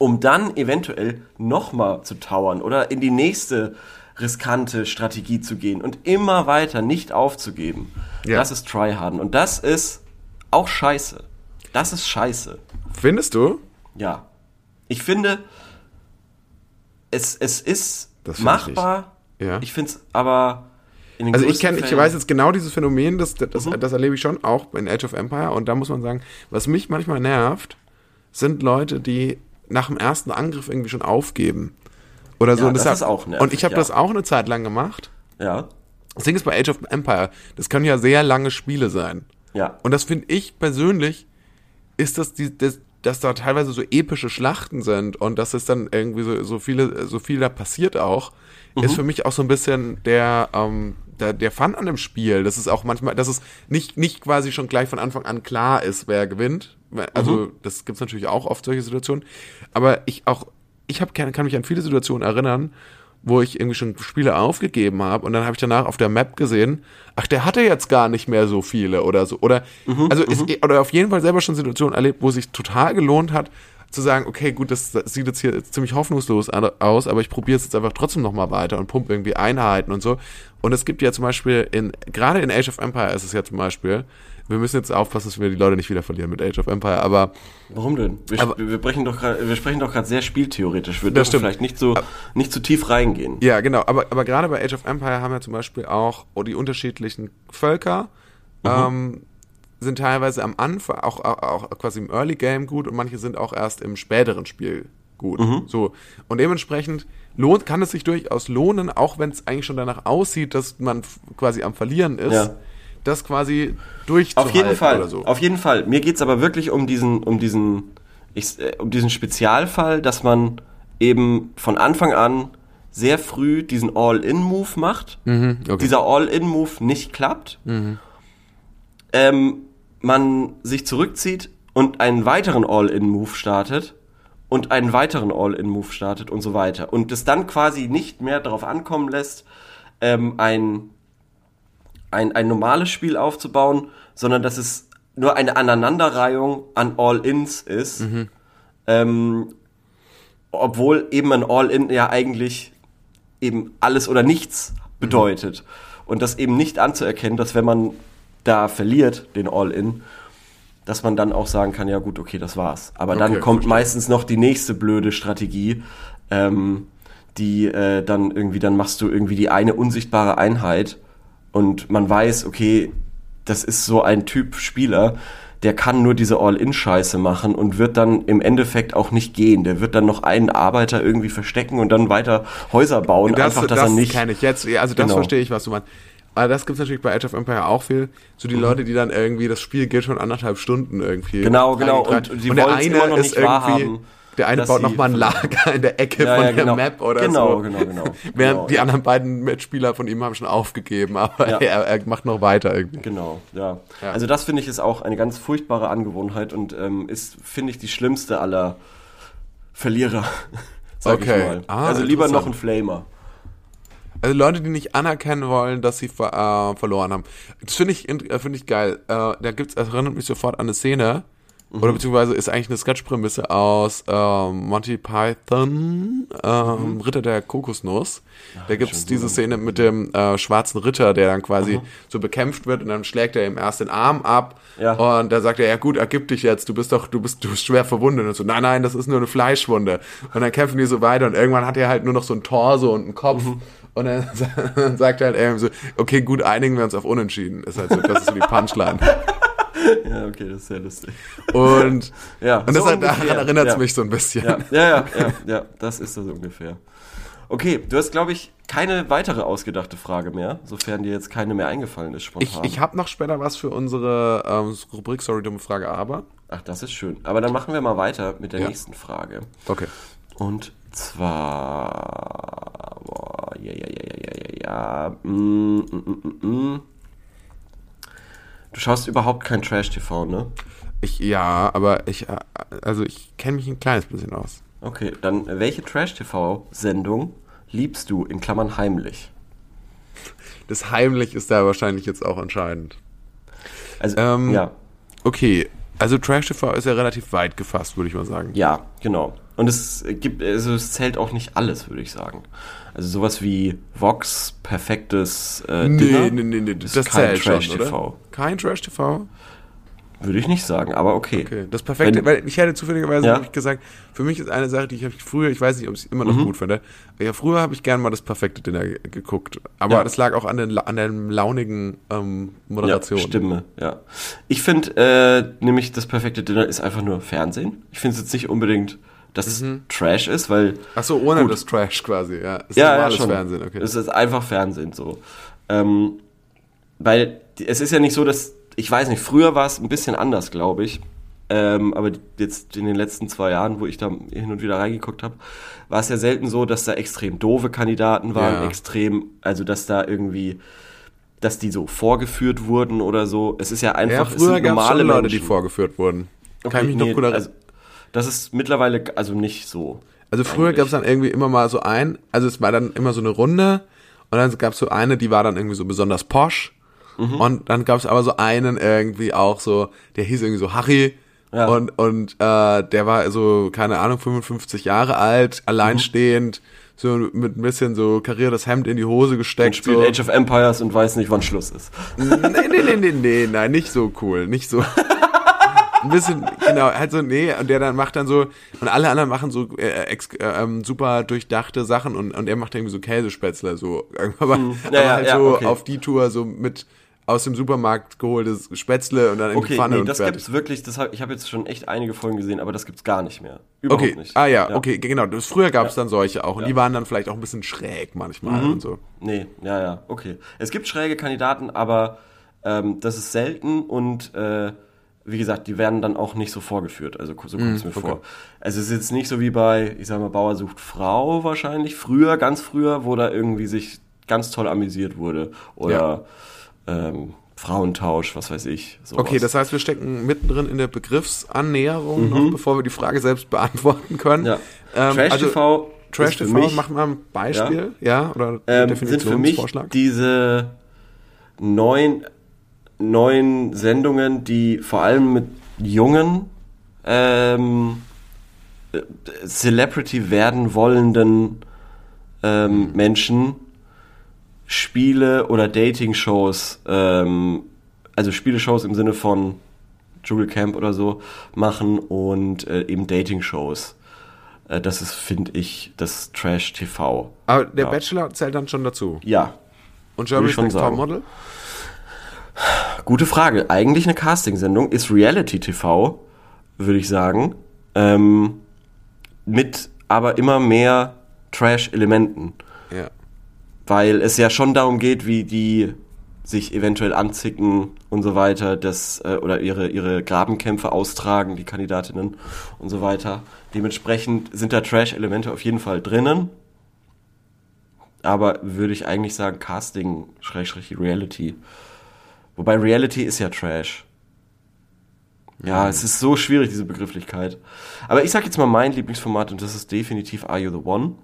S2: um dann eventuell nochmal zu tauern oder in die nächste riskante Strategie zu gehen und immer weiter nicht aufzugeben.
S1: Ja.
S2: Das ist Tryharden. Und das ist auch scheiße. Das ist scheiße.
S1: Findest du?
S2: Ja. Ich finde, es, es ist
S1: find ich
S2: machbar.
S1: nicht. Ja.
S2: Ich finde es aber in den
S1: Also ich kenne, ich weiß jetzt genau dieses Phänomen, das, das,
S2: Mhm.
S1: das erlebe ich schon auch in Age of Empire und da muss man sagen, was mich manchmal nervt, sind Leute, die nach dem ersten Angriff irgendwie schon aufgeben. Oder so.
S2: Ja,
S1: und
S2: das
S1: deshalb-
S2: ist auch nervig,
S1: Und ich habe
S2: ja.
S1: das auch eine Zeit lang gemacht.
S2: Ja.
S1: Das Ding ist bei Age of Empire, das können ja sehr lange Spiele sein.
S2: Ja.
S1: Und das finde ich persönlich, ist das, die, das, dass da teilweise so epische Schlachten sind und dass es dann irgendwie so, so viele, so viel da passiert auch,
S2: Mhm.
S1: ist für mich auch so ein bisschen der, ähm, der, der Fun an dem Spiel. Das ist auch manchmal, dass es nicht, nicht quasi schon gleich von Anfang an klar ist, wer gewinnt. Also,
S2: Mhm.
S1: das gibt's natürlich auch oft solche Situationen. Aber ich auch, ich hab, kann, mich an viele Situationen erinnern, wo ich irgendwie schon Spiele aufgegeben habe und dann habe ich danach auf der Map gesehen, ach, der hatte jetzt gar nicht mehr so viele oder so. Oder also ist, oder auf jeden Fall selber schon Situationen erlebt, wo es sich total gelohnt hat, zu sagen, okay, gut, das, das sieht jetzt hier ziemlich hoffnungslos aus, aber ich probiere es jetzt einfach trotzdem nochmal weiter und pumpe irgendwie Einheiten und so. Und es gibt ja zum Beispiel in, gerade in Age of Empire ist es ja zum Beispiel, wir müssen jetzt aufpassen, dass wir die Leute nicht wieder verlieren mit Age of Empire, aber
S2: Warum denn? Wir,
S1: Aber-
S2: wir, sprechen doch grad, wir sprechen doch gerade sehr spieltheoretisch. Wir dürfen vielleicht nicht so nicht zu tief reingehen.
S1: Ja, genau. Aber, aber gerade bei Age of Empire haben wir zum Beispiel auch die unterschiedlichen Völker. Ähm, sind teilweise am Anfang, auch, auch, auch quasi im Early Game gut und manche sind auch erst im späteren Spiel gut. So. Und dementsprechend lohnt, kann es sich durchaus lohnen, auch wenn es eigentlich schon danach aussieht, dass man quasi am Verlieren ist,
S2: Ja.
S1: das quasi durchzuhalten
S2: Auf jeden Fall.
S1: oder so.
S2: Auf jeden Fall. Mir geht's aber wirklich um diesen, um diesen, ich, äh, um diesen Spezialfall, dass man eben von Anfang an sehr früh diesen All-In-Move macht.
S1: Mhm, okay.
S2: Dieser All-In-Move nicht klappt. Ähm, man sich zurückzieht und einen weiteren All-In-Move startet und einen weiteren All-In-Move startet und so weiter. Und es dann quasi nicht mehr darauf ankommen lässt, ähm, ein ein, ein normales Spiel aufzubauen, sondern dass es nur eine Aneinanderreihung an All-Ins ist. Ähm, obwohl eben ein All-In ja eigentlich eben alles oder nichts bedeutet. Und das eben nicht anzuerkennen, dass wenn man da verliert, den All-In, dass man dann auch sagen kann, ja gut, okay, das war's. Aber dann
S1: Okay,
S2: kommt
S1: verstehe.
S2: meistens noch die nächste blöde Strategie, ähm, die äh, dann irgendwie, dann machst du irgendwie die eine unsichtbare Einheit und man weiß, okay, das ist so ein Typ Spieler, der kann nur diese All-In-Scheiße machen und wird dann im Endeffekt auch nicht gehen. Der wird dann noch einen Arbeiter irgendwie verstecken und dann weiter Häuser bauen,
S1: Das,
S2: einfach, dass
S1: das
S2: er nicht...
S1: kenne ich jetzt. Also das
S2: Genau.
S1: verstehe ich, was du meinst. Aber das gibt's natürlich bei Age of Empire auch viel. So die Leute, die dann irgendwie, das Spiel geht schon anderthalb Stunden irgendwie.
S2: Genau, genau.
S1: Drei-
S2: Und die
S1: der eine ist irgendwie, der eine baut nochmal ein. Lager in der Ecke
S2: Ja,
S1: von
S2: ja,
S1: der
S2: genau.
S1: Map oder
S2: Genau,
S1: so.
S2: genau, genau.
S1: Während
S2: Genau,
S1: die
S2: ja.
S1: anderen beiden Mitspieler von ihm haben schon aufgegeben, aber er, er macht noch weiter irgendwie.
S2: Genau, ja. Also das finde ich ist auch eine ganz furchtbare Angewohnheit und ähm, ist, finde ich, die schlimmste aller Verlierer, sag
S1: Okay.
S2: ich mal.
S1: Ah,
S2: also lieber noch ein Flamer.
S1: Also Leute, die nicht anerkennen wollen, dass sie ver äh, verloren haben. Das finde ich, äh, finde ich geil. Äh, da gibt's, das erinnert mich sofort an eine Szene,
S2: Mhm.
S1: oder beziehungsweise ist eigentlich eine Sketchprämisse aus ähm, Monty Python, ähm,
S2: Mhm.
S1: Ritter der Kokosnuss. Da gibt's diese Szene mit dem äh, schwarzen Ritter, der dann quasi
S2: Mhm.
S1: so bekämpft wird und dann schlägt er ihm erst den Arm ab
S2: Ja.
S1: und da sagt er, ja gut, ergib dich jetzt, du bist doch, du bist, du bist schwer verwundet und so, nein, nein, das ist nur eine Fleischwunde. Und dann kämpfen die so weiter und irgendwann hat er halt nur noch so ein Torso und einen Kopf
S2: Mhm.
S1: Und dann, sagt er halt irgendwie so, okay, gut, einigen wir uns auf Unentschieden. Ist halt so, das ist so die Punchline.
S2: Ja, okay, das ist sehr lustig.
S1: Und,
S2: Ja,
S1: und das
S2: so
S1: halt, daran erinnert es
S2: Ja.
S1: mich so ein bisschen.
S2: Ja, ja, ja, ja, ja, das ist das ungefähr. Okay, du hast, glaube ich, keine weitere ausgedachte Frage mehr, sofern dir jetzt keine mehr eingefallen ist
S1: Ich,
S2: spontan.
S1: ich habe noch später was für unsere ähm, Rubrik Sorry, dumme Frage, aber.
S2: Ach, das ist schön. Aber dann machen wir mal weiter mit der
S1: Ja.
S2: nächsten Frage.
S1: Okay.
S2: Und zwar. Boah, ja, ja, ja, ja, ja, ja. Mm, mm, mm, mm, mm. Du schaust überhaupt kein Trash-TV, ne?
S1: Ich, ja, aber ich, äh, also ich kenne mich ein kleines bisschen aus.
S2: Okay, dann äh, welche Trash-TV-Sendung liebst du, in Klammern heimlich?
S1: Das heimlich ist da wahrscheinlich jetzt auch entscheidend.
S2: Also,
S1: Ähm,
S2: ja.
S1: Okay, also Trash TV ist ja relativ weit gefasst, würde ich mal sagen.
S2: Ja, genau. Und es gibt, also es zählt auch nicht alles, würde ich sagen. Also sowas wie Vox, perfektes äh, Dinner.
S1: nee, nee, nee,
S2: ist
S1: das
S2: kein
S1: zählt schon,
S2: Trash-TV.
S1: oder? Kein Trash TV?
S2: Würde ich nicht sagen, aber okay.
S1: Okay, das perfekte,
S2: Wenn-
S1: weil ich hätte zufälligerweise
S2: Ja.
S1: gesagt, für mich ist eine Sache, die ich hab früher, ich weiß nicht, ob ich es immer noch gut finde, aber ja, früher habe ich gerne mal das perfekte Dinner ge- geguckt, aber
S2: Ja.
S1: das lag auch an den an der launigen ähm, Moderation.
S2: Ja, Stimme, ja. Ich finde, äh, nämlich das perfekte Dinner ist einfach nur Fernsehen. Ich finde es jetzt nicht unbedingt, dass es Trash ist, weil
S1: Ach so, ohne
S2: Gut.
S1: das Trash quasi, ja. Es ist
S2: ja, ja,
S1: normales
S2: schon.
S1: Fernsehen, okay.
S2: Es ist einfach Fernsehen so. Ähm, weil es ist ja nicht so, dass, ich weiß nicht, früher war es ein bisschen anders, glaube ich. Ähm, aber jetzt in den letzten zwei Jahren, wo ich da hin und wieder reingeguckt habe, war es ja selten so, dass da extrem doofe Kandidaten waren,
S1: Ja.
S2: extrem, also dass da irgendwie, dass die so vorgeführt wurden oder so. Es ist ja einfach,
S1: ja,
S2: es
S1: früher
S2: normale
S1: schon Leute, die vorgeführt wurden. Kann ich mich noch
S2: nee,
S1: gut erinnern.
S2: also, das ist mittlerweile also nicht so.
S1: Also früher gab es dann irgendwie immer mal so ein, also es war dann immer so eine Runde und dann gab es so eine, die war dann irgendwie so besonders posch
S2: Mhm.
S1: und dann gab es aber so einen irgendwie auch so, der hieß irgendwie so Harry
S2: Ja.
S1: und und äh, der war so keine Ahnung 55 Jahre alt, alleinstehend, so mit ein bisschen so kariertes Hemd in die Hose
S2: Und
S1: gesteckt.
S2: spielt
S1: so.
S2: Age of Empires und weiß nicht, wann Schluss ist.
S1: nee, nee, nee, nee, nee, nein, nicht so cool, nicht so. Ein bisschen, genau, halt so, nee, und der dann macht dann so, und alle anderen machen so äh, ex, äh, ähm, super durchdachte Sachen und, und er macht irgendwie so Käsespätzle, so, aber,
S2: Ja,
S1: aber
S2: ja,
S1: halt
S2: ja,
S1: so
S2: okay.
S1: auf die Tour so mit aus dem Supermarkt geholtes Spätzle und dann in die
S2: Okay,
S1: Pfanne
S2: nee,
S1: und
S2: das
S1: fertig.
S2: gibt's wirklich, das hab, ich habe jetzt schon echt einige Folgen gesehen, aber das gibt's gar nicht mehr. Überhaupt
S1: Okay,
S2: nicht.
S1: ah ja, okay, genau, das, früher gab es dann solche auch und
S2: Ja.
S1: die waren dann vielleicht auch ein bisschen schräg manchmal
S2: Mhm.
S1: und so.
S2: Nee, ja, ja, okay. Es gibt schräge Kandidaten, aber ähm, das ist selten und äh, wie gesagt, die werden dann auch nicht so vorgeführt. Also so kommt es mir vor. Also es ist jetzt nicht so wie bei, ich sag mal, Bauer sucht Frau wahrscheinlich. Früher, ganz früher, wo da irgendwie sich ganz toll amüsiert wurde. Oder ähm, Frauentausch, was weiß ich. Sowas.
S1: Okay, das heißt, wir stecken mittendrin in der Begriffsannäherung noch, bevor wir die Frage selbst beantworten können.
S2: Mhm. Ja.
S1: Ähm,
S2: Trash
S1: also,
S2: TV.
S1: Trash TV,
S2: mich-
S1: mach mal ein Beispiel, ja, oder
S2: ähm, sind für mich diese neuen, neuen Sendungen, die vor allem mit jungen ähm, äh, Celebrity werden wollenden ähm, Menschen Spiele oder Dating-Shows, ähm, also Spieleshows im Sinne von Dschungelcamp oder so machen und äh, eben Dating-Shows. Äh, das ist, finde ich, das Trash-TV.
S1: Aber der
S2: ja.
S1: Bachelor zählt dann schon dazu.
S2: Ja,
S1: Und Germany's Next
S2: sagen.
S1: Topmodel?
S2: Gute Frage. Eigentlich eine Castingsendung ist Reality TV, würde ich sagen. Ähm, mit aber immer mehr Trash-Elementen. Weil es ja schon darum geht, wie die sich eventuell anzicken und so weiter, das, äh, oder ihre, ihre Grabenkämpfe austragen, die Kandidatinnen und so weiter. Dementsprechend sind da Trash-Elemente auf jeden Fall drinnen. Aber würde ich eigentlich sagen, Casting, Schrägstrich, Reality. Wobei Reality ist ja Trash. Ja, es ist so schwierig, diese Begrifflichkeit. Aber ich sag jetzt mal mein Lieblingsformat und das ist definitiv Are You the One?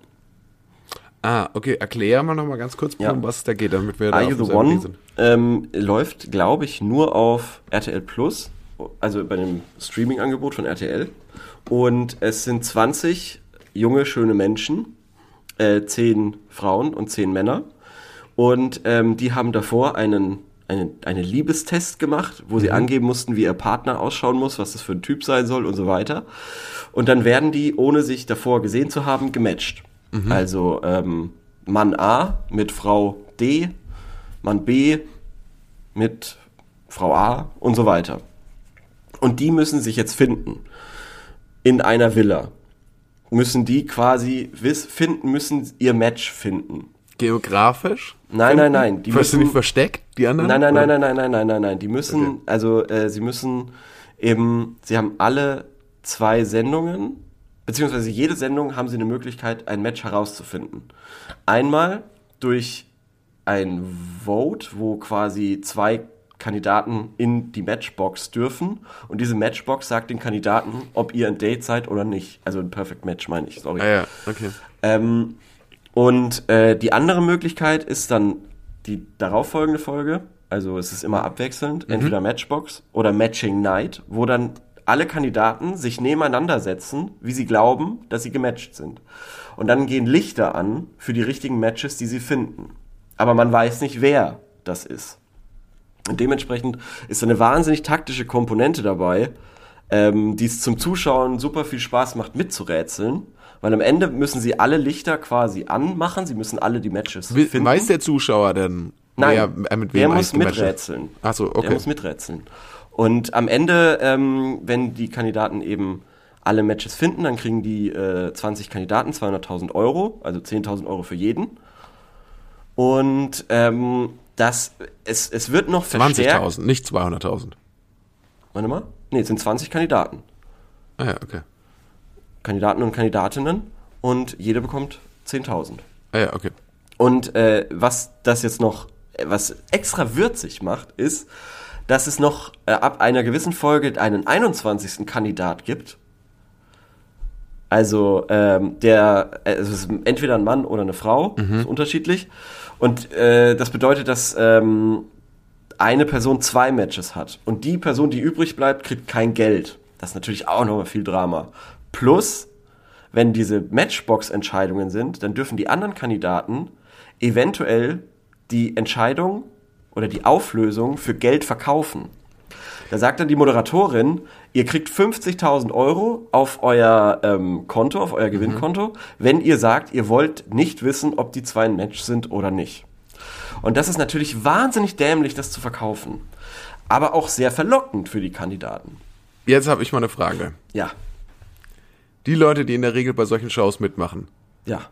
S1: Ah, okay, erklär mal nochmal ganz kurz,
S2: Ja.
S1: um was es da geht, damit wir da
S2: Are You the One
S1: sind.
S2: ähm, läuft, glaube ich, nur auf RTL Plus, also bei dem Streaming-Angebot von RTL. Und es sind 20 junge, schöne Menschen, äh, 10 Frauen und 10 Männer. Und ähm, die haben davor einen, einen, einen Liebestest gemacht, wo sie angeben mussten, wie ihr Partner ausschauen muss, was das für ein Typ sein soll und so weiter. Und dann werden die, ohne sich davor gesehen zu haben, gematcht. Also ähm, Mann A mit Frau D, Mann B mit Frau A und so weiter. Und die müssen sich jetzt finden. In einer Villa. Müssen die quasi finden, müssen ihr Match finden.
S1: Geografisch?
S2: Nein, nein, nein. Die müssen-
S1: nicht versteckt, die anderen?
S2: Nein, nein, nein, nein, nein, nein, nein, nein, nein. Die müssen,
S1: Okay.
S2: also äh, sie müssen eben, sie haben alle zwei Sendungen, beziehungsweise jede Sendung haben sie eine Möglichkeit, ein Match herauszufinden. Einmal durch ein Vote, wo quasi zwei Kandidaten in die Matchbox dürfen und diese Matchbox sagt den Kandidaten, ob ihr ein Date seid oder nicht. Also ein Perfect Match meine ich, sorry.
S1: Ah ja, okay.
S2: Ähm, und äh, die andere Möglichkeit ist dann die darauffolgende Folge, Also es ist immer abwechselnd, entweder Matchbox oder Matching Night, wo dann alle Kandidaten sich nebeneinander setzen, wie sie glauben, dass sie gematcht sind. Und dann gehen Lichter an für die richtigen Matches, die sie finden. Aber man weiß nicht, wer das ist. Und dementsprechend ist eine wahnsinnig taktische Komponente dabei, ähm, die es zum Zuschauen super viel Spaß macht, mitzurätseln. Weil am Ende müssen sie alle Lichter quasi anmachen, sie müssen alle die Matches
S1: Wie-
S2: finden.
S1: Weiß der Zuschauer denn,
S2: Nein,
S1: wer, äh, mit wem
S2: der muss miträtseln.
S1: Achso,
S2: Der
S1: okay.
S2: muss miträtseln. Und am Ende, ähm, wenn die Kandidaten eben alle Matches finden, dann kriegen die äh, 20 Kandidaten 200.000 Euro, also 10.000 Euro für jeden. Und ähm, das, es, es wird noch verstärkt.
S1: 20.000, nicht 200.000.
S2: Warte mal. Nee, es sind 20 Kandidaten.
S1: Ah ja, okay.
S2: Kandidaten und Kandidatinnen und jeder bekommt 10.000.
S1: Ah ja, okay.
S2: Und äh, was das jetzt noch, äh, was extra würzig macht, ist, dass es noch äh, ab einer gewissen Folge einen 21. Kandidat gibt. Also ähm, der, äh, es ist entweder ein Mann oder eine Frau, ist unterschiedlich. Und äh, das bedeutet, dass ähm, eine Person zwei Matches hat. Und die Person, die übrig bleibt, kriegt kein Geld. Das ist natürlich auch nochmal viel Drama. Plus, wenn diese Matchbox-Entscheidungen sind, dann dürfen die anderen Kandidaten eventuell die Entscheidung oder die Auflösung für Geld verkaufen. Da sagt dann die Moderatorin, ihr kriegt 50.000 Euro auf euer ähm, Konto, auf euer Gewinnkonto, wenn ihr sagt, ihr wollt nicht wissen, ob die zwei ein Match sind oder nicht. Und das ist natürlich wahnsinnig dämlich, das zu verkaufen. Aber auch sehr verlockend für die Kandidaten.
S1: Jetzt habe ich mal eine Frage.
S2: Ja,
S1: Die Leute, die in der Regel bei solchen Shows mitmachen,
S2: ja.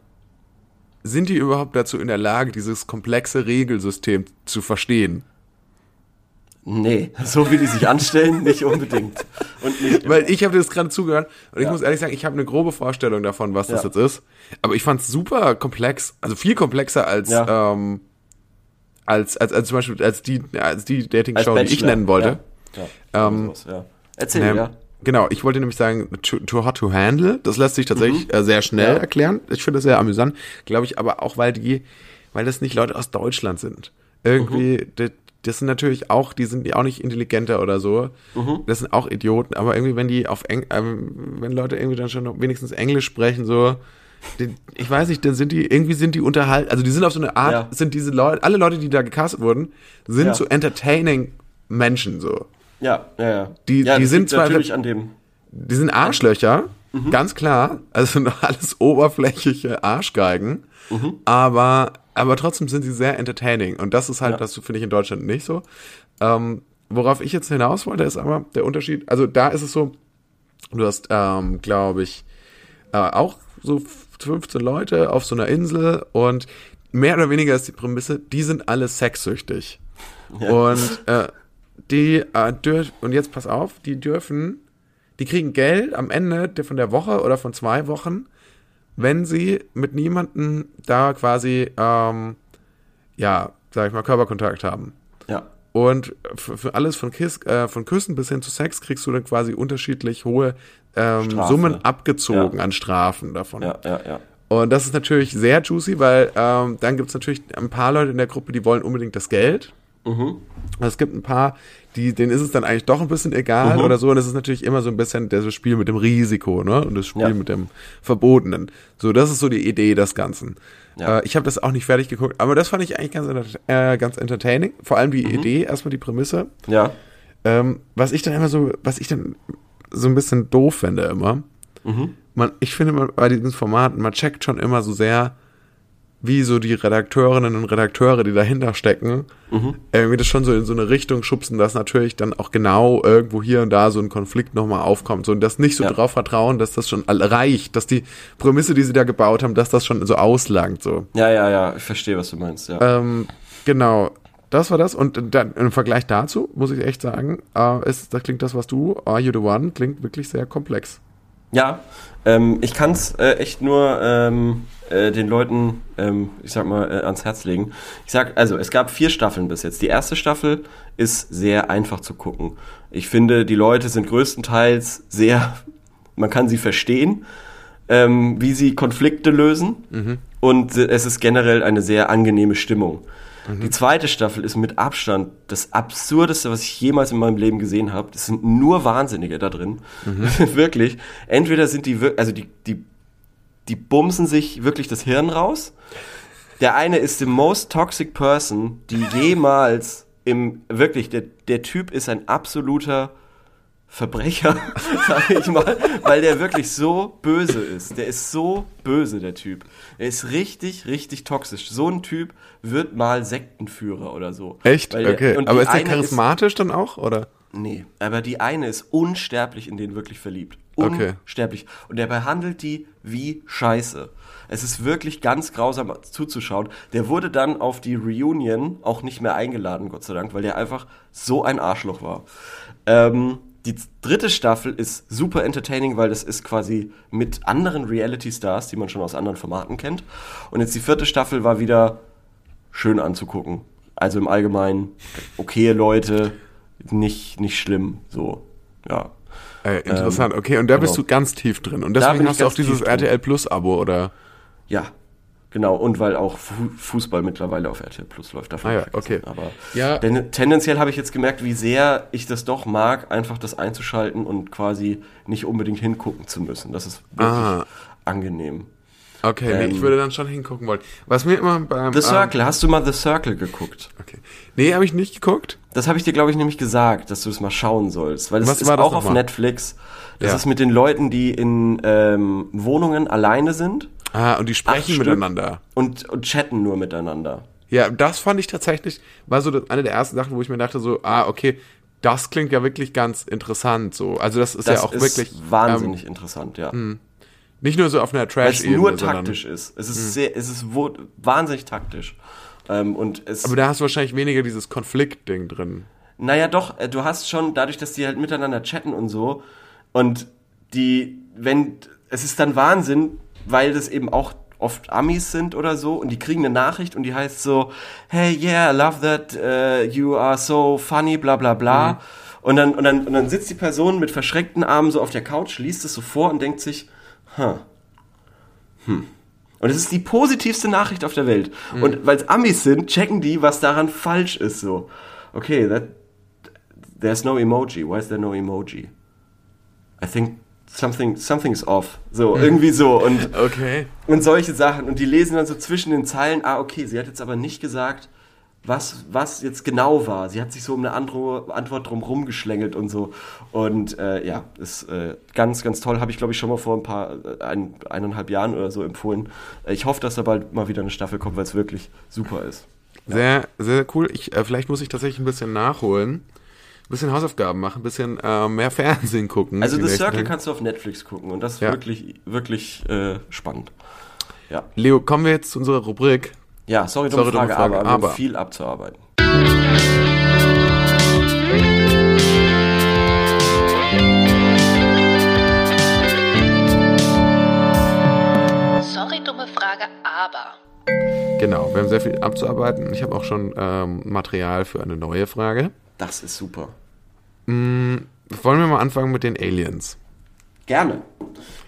S1: Sind die überhaupt dazu in der Lage, dieses komplexe Regelsystem zu verstehen?
S2: Nee, so wie die sich anstellen, nicht unbedingt. Und nicht
S1: Weil ich habe das gerade zugehört und ich
S2: Ja.
S1: muss ehrlich sagen, ich habe eine grobe Vorstellung davon, was das
S2: Ja.
S1: jetzt ist. Aber ich fand es super komplex, also viel komplexer als
S2: Ja.
S1: ähm, als, als, als zum Beispiel als die, als die Dating-Show, die ich nennen wollte.
S2: Ja, ja.
S1: Ähm.
S2: Erzähl,
S1: Ähm,
S2: ja.
S1: Genau, ich wollte nämlich sagen, too, too hot to handle. Das lässt sich tatsächlich äh, sehr schnell
S2: Mhm. Ja.
S1: erklären. Ich finde das sehr amüsant. Glaube ich aber auch, weil die, weil das nicht Leute aus Deutschland sind. Irgendwie,
S2: Mhm.
S1: das, das sind natürlich auch, die sind ja auch nicht intelligenter oder so.
S2: Mhm.
S1: Das sind auch Idioten. Aber irgendwie, wenn die auf Eng, ähm, wenn Leute irgendwie dann schon wenigstens Englisch sprechen, so, die, ich weiß nicht, dann sind die, irgendwie sind die unterhalten, also die sind auf so eine Art,
S2: Ja.
S1: sind diese Leute, alle Leute, die da gecastet wurden, sind
S2: Ja.
S1: so entertaining Menschen, so.
S2: Ja, ja, ja.
S1: Die-
S2: ja,
S1: die sind zwar-
S2: natürlich an dem.
S1: Die sind Arschlöcher, ganz klar. Also sind alles oberflächliche Arschgeigen. Aber, aber trotzdem sind sie sehr entertaining. Und das ist halt,
S2: Ja.
S1: das finde ich in Deutschland nicht so. Ähm, worauf ich jetzt hinaus wollte, ist aber der Unterschied. Also da ist es so, du hast, ähm, glaube ich, äh, auch so 15 Leute auf so einer Insel und mehr oder weniger ist die Prämisse, die sind alle sexsüchtig. Und äh, die äh, dürfen, und jetzt pass auf, die dürfen, die kriegen Geld am Ende der, von der Woche oder von zwei Wochen, wenn sie mit niemandem da quasi, ähm, ja, sag ich mal, Körperkontakt haben.
S2: Ja.
S1: Und für, alles von, Kiss, äh, von Küssen bis hin zu Sex kriegst du dann quasi unterschiedlich hohe ähm. Summen abgezogen
S2: Ja.
S1: an Strafen davon.
S2: Ja, ja, ja.
S1: Und das ist natürlich sehr juicy, weil ähm, dann gibt es natürlich ein paar Leute in der Gruppe, die wollen unbedingt das Geld.
S2: Mhm.
S1: Es gibt ein paar, die, denen ist es dann eigentlich doch ein bisschen egal
S2: Mhm.
S1: oder so. Und es ist natürlich immer so ein bisschen das Spiel mit dem Risiko, ne? Und das Spiel
S2: Ja.
S1: mit dem Verbotenen. So, das ist so die Idee des Ganzen.
S2: Ja.
S1: Äh, ich habe das auch nicht fertig geguckt, aber das fand ich eigentlich ganz, äh, ganz entertaining. Vor allem
S2: Mhm.
S1: die Idee, erstmal die Prämisse.
S2: Ja.
S1: Ähm, was ich dann immer so, was ich dann so ein bisschen doof finde immer,
S2: Mhm.
S1: man, ich finde man, bei diesen Formaten, man checkt schon immer so sehr, wie so die Redakteurinnen und Redakteure, die dahinter stecken,
S2: Mhm.
S1: irgendwie das schon so in so eine Richtung schubsen, dass natürlich dann auch genau irgendwo hier und da so ein Konflikt nochmal aufkommt. So, und das nicht so
S2: Ja.
S1: drauf vertrauen, dass das schon reicht, dass die Prämisse, die sie da gebaut haben, dass das schon so auslangt. So.
S2: Ja, ja, ja. Ich verstehe, was du meinst, ja.
S1: Ähm, genau, das war das. Und dann im Vergleich dazu, muss ich echt sagen, äh, ist, da klingt das, was du, Are You the One, klingt wirklich sehr komplex.
S2: Ja, ähm, ich kann es äh, echt nur ähm, äh, den Leuten, ähm, ich sag mal, äh, ans Herz legen. Ich sag, also es gab vier Staffeln bis jetzt. Die erste Staffel ist sehr einfach zu gucken. Ich finde, die Leute sind größtenteils sehr, man kann sie verstehen, ähm, wie sie Konflikte lösen. Und äh, es ist generell eine sehr angenehme Stimmung. Die zweite Staffel ist mit Abstand das absurdeste, was ich jemals in meinem Leben gesehen habe. Das sind nur Wahnsinnige da drin. wirklich. Entweder sind die, also die, die, die bumsen sich wirklich das Hirn raus. Der eine ist the most toxic person, die jemals im, wirklich, der, der Typ ist ein absoluter Verbrecher, sage ich mal, weil der wirklich so böse ist. Der ist so böse, der Typ. Er ist richtig, richtig toxisch. So ein Typ wird mal Sektenführer oder so.
S1: Echt?
S2: Der-
S1: okay. Aber ist der charismatisch dann auch, oder?
S2: Nee, aber die eine ist unsterblich in den wirklich verliebt.
S1: Okay.
S2: Unsterblich. Und der behandelt die wie Scheiße. Es ist wirklich ganz grausam zuzuschauen. Der wurde dann auf die Reunion auch nicht mehr eingeladen, Gott sei Dank, weil der einfach so ein Arschloch war. Ähm, die dritte Staffel ist super entertaining, weil das ist quasi mit anderen Reality-Stars, die man schon aus anderen Formaten kennt. Und jetzt die vierte Staffel war wieder schön anzugucken. Also im Allgemeinen okaye Leute, nicht, nicht schlimm, so, ja.
S1: Äh, interessant, okay. Und da bist
S2: genau.
S1: du ganz tief drin. Und deswegen hast du auch dieses. RTL Plus Abo, oder?
S2: Ja, genau. Und weil auch Fu Fußball mittlerweile auf RTL Plus läuft. Davon
S1: Ah ja, okay.
S2: Aber
S1: Ja.
S2: denn, tendenziell habe ich jetzt gemerkt, wie sehr ich das doch mag, einfach das einzuschalten und quasi nicht unbedingt hingucken zu müssen. Das ist wirklich
S1: Ah.
S2: angenehm.
S1: Okay, nee,
S2: Ähm,
S1: ich würde dann schon hingucken wollen. Was mir immer beim...
S2: The
S1: ähm,
S2: Circle, hast du mal The Circle geguckt?
S1: okay. Nee, habe ich nicht geguckt.
S2: Das habe ich dir, glaube ich, nämlich gesagt, dass du das mal schauen sollst. Weil das
S1: Was
S2: ist
S1: das
S2: auch auf
S1: nochmal?
S2: Netflix. Das
S1: Ja.
S2: ist mit den Leuten, die in ähm, Wohnungen alleine sind
S1: Ah, und die sprechen miteinander.
S2: und, und chatten nur miteinander.
S1: Ja, das fand ich tatsächlich, war so eine der ersten Sachen, wo ich mir dachte so, ah, okay, das klingt ja wirklich ganz interessant so. Also das ist
S2: Das
S1: ja auch
S2: ist
S1: wirklich
S2: wahnsinnig
S1: Ähm,
S2: interessant, ja.
S1: nicht nur so auf einer
S2: Weil es nur taktisch ist. Es ist sehr, es ist wahnsinnig taktisch. Ähm, und es,
S1: Aber da hast du wahrscheinlich weniger dieses Konflikt-Ding drin.
S2: naja, doch, äh, du hast schon, dadurch, dass die halt miteinander chatten und so, und die, wenn, es ist dann Wahnsinn, weil das eben auch oft Amis sind oder so, und die kriegen eine Nachricht und die heißt so, hey, yeah, I love that, uh, you are so funny, bla bla bla. Und, dann, und, dann, und dann sitzt die Person mit verschränkten Armen so auf der Couch, liest es so vor und denkt sich, huh, hm. Und es ist die positivste Nachricht auf der Welt. Und weil es Amis sind, checken die, was daran falsch ist. So, okay, that, there's no emoji. Why is there no emoji? I think something, something's off. So, irgendwie so. Und,
S1: Okay.
S2: und solche Sachen. Und die lesen dann so zwischen den Zeilen, ah, okay, sie hat jetzt aber nicht gesagt, was, was jetzt genau war. Sie hat sich so um eine andere Antwort drum rumgeschlängelt und so. Und äh, ja, ist äh, ganz, ganz toll. Habe ich, glaube ich, schon mal vor ein paar, äh, ein, eineinhalb Jahren oder so empfohlen. Äh, Ich hoffe, dass da bald mal wieder eine Staffel kommt, weil es wirklich super ist.
S1: Sehr, sehr cool. Ich, äh, vielleicht muss ich tatsächlich ein bisschen nachholen. Ein bisschen Hausaufgaben machen, ein bisschen äh, mehr Fernsehen gucken.
S2: Also The Circle
S1: Tage.
S2: kannst du auf Netflix gucken und das ist
S1: Ja.
S2: wirklich, wirklich äh, spannend. Ja.
S1: Leo, kommen wir jetzt zu unserer Rubrik.
S2: Ja, sorry, dumme
S1: Sorry, dumme
S2: Frage,
S1: Frage,
S2: aber, wir haben
S1: aber.
S2: viel abzuarbeiten.
S3: Sorry, dumme Frage, aber.
S1: Genau, wir haben sehr viel abzuarbeiten. Ich habe auch schon ähm, Material für eine neue Frage.
S2: Das ist super.
S1: Wollen wir mal anfangen mit den Aliens?
S2: Gerne.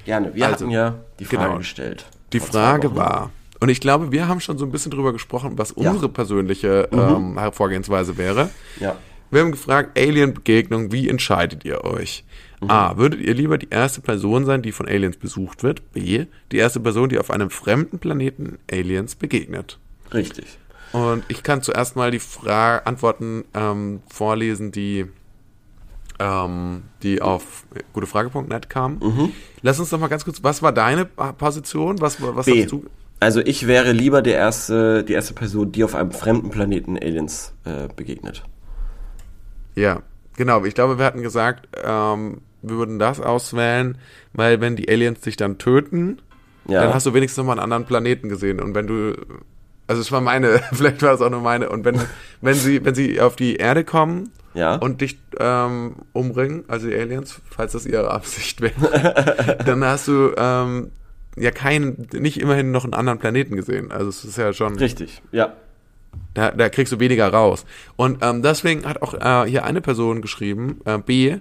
S2: Gerne. Wir
S1: Also,
S2: hatten ja die Frage
S1: genau.
S2: gestellt.
S1: Die Frage war, und ich glaube, wir haben schon so ein bisschen drüber gesprochen, was
S2: Ja.
S1: unsere persönliche ähm, Vorgehensweise wäre.
S2: Ja.
S1: Wir haben gefragt, Alien-Begegnung, wie entscheidet ihr euch? A, würdet ihr lieber die erste Person sein, die von Aliens besucht wird? B, die erste Person, die auf einem fremden Planeten Aliens begegnet?
S2: Richtig.
S1: Und ich kann zuerst mal die Fra Antworten ähm, vorlesen, die, ähm, die auf gutefrage.net kamen.
S2: Mhm.
S1: Lass uns doch mal ganz kurz, was war deine Position? Was, was
S2: B.
S1: hast du?
S2: Also ich wäre lieber der erste, die erste Person, die auf einem fremden Planeten Aliens äh, begegnet.
S1: Ja, genau. Ich glaube, wir hatten gesagt, ähm, wir würden das auswählen, weil wenn die Aliens dich dann töten,
S2: Ja.
S1: dann hast du wenigstens nochmal einen anderen Planeten gesehen. Und wenn du, also es war meine, vielleicht war es auch nur meine. Und wenn, wenn sie, wenn sie auf die Erde kommen
S2: Ja.
S1: und dich ähm, umbringen, also die Aliens, falls das ihre Absicht wäre, dann hast du ähm, ja keinen, nicht immerhin noch einen anderen Planeten gesehen. Also es ist ja schon.
S2: Richtig. Ja.
S1: Da, da kriegst du weniger raus. Und ähm, deswegen hat auch äh, hier eine Person geschrieben, äh, B,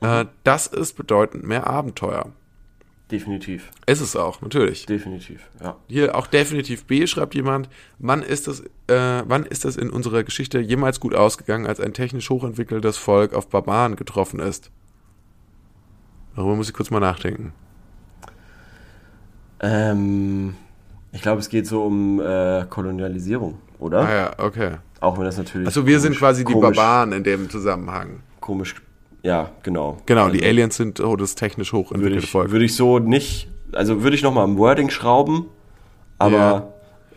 S1: äh, das ist bedeutend mehr Abenteuer.
S2: Definitiv.
S1: Ist es auch, natürlich.
S2: Definitiv, ja.
S1: Hier auch definitiv B schreibt jemand, wann ist das, äh, wann ist das in unserer Geschichte jemals gut ausgegangen, als ein technisch hochentwickeltes Volk auf Barbaren getroffen ist? Darüber muss ich kurz mal nachdenken.
S2: Ähm, ich glaube, es geht so um äh, Kolonialisierung, oder?
S1: Ah ja, okay.
S2: Auch wenn das natürlich.
S1: Also wir sind
S2: komisch-
S1: quasi die
S2: komisch,
S1: Barbaren in dem Zusammenhang.
S2: Komisch. Ja, genau.
S1: Genau,
S2: Also
S1: die Aliens sind oh, das technisch
S2: würde
S1: hochentwickelte
S2: ich,
S1: Volk.
S2: würde ich so nicht. Also würde ich nochmal am Wording schrauben, aber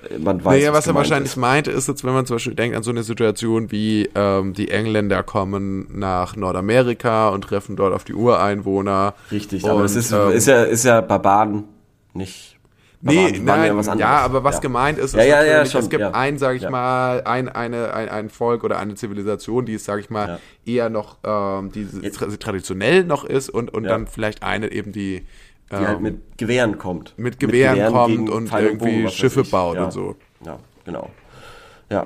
S2: äh, man weiß.
S1: Naja, was er
S2: gemeint
S1: wahrscheinlich
S2: ist.
S1: meinte, ist jetzt, wenn man zum Beispiel denkt an so eine Situation wie ähm, die Engländer kommen nach Nordamerika und treffen dort auf die Ureinwohner.
S2: Richtig,
S1: und,
S2: aber es ist,
S1: ähm,
S2: ist, ja, ist ja Barbaren nicht.
S1: Nee, nein, ja,
S2: anderes.
S1: aber was
S2: Ja.
S1: gemeint ist,
S2: Ja,
S1: ist
S2: ja, ja,
S1: natürlich,
S2: schon,
S1: es gibt
S2: ja.
S1: ein, sage ich
S2: Ja.
S1: mal, ein, eine, ein, ein Volk oder eine Zivilisation, die es, sage ich mal, eher noch, ähm, die tra traditionell noch ist und, und
S2: Ja.
S1: dann vielleicht eine eben, die,
S2: Die halt
S1: ähm,
S2: mit Gewehren kommt.
S1: mit Gewehren kommt
S2: gegen
S1: und
S2: Pfeil
S1: irgendwie
S2: Bogen,
S1: Schiffe baut
S2: ja.
S1: und so.
S2: Ja, genau. Ja.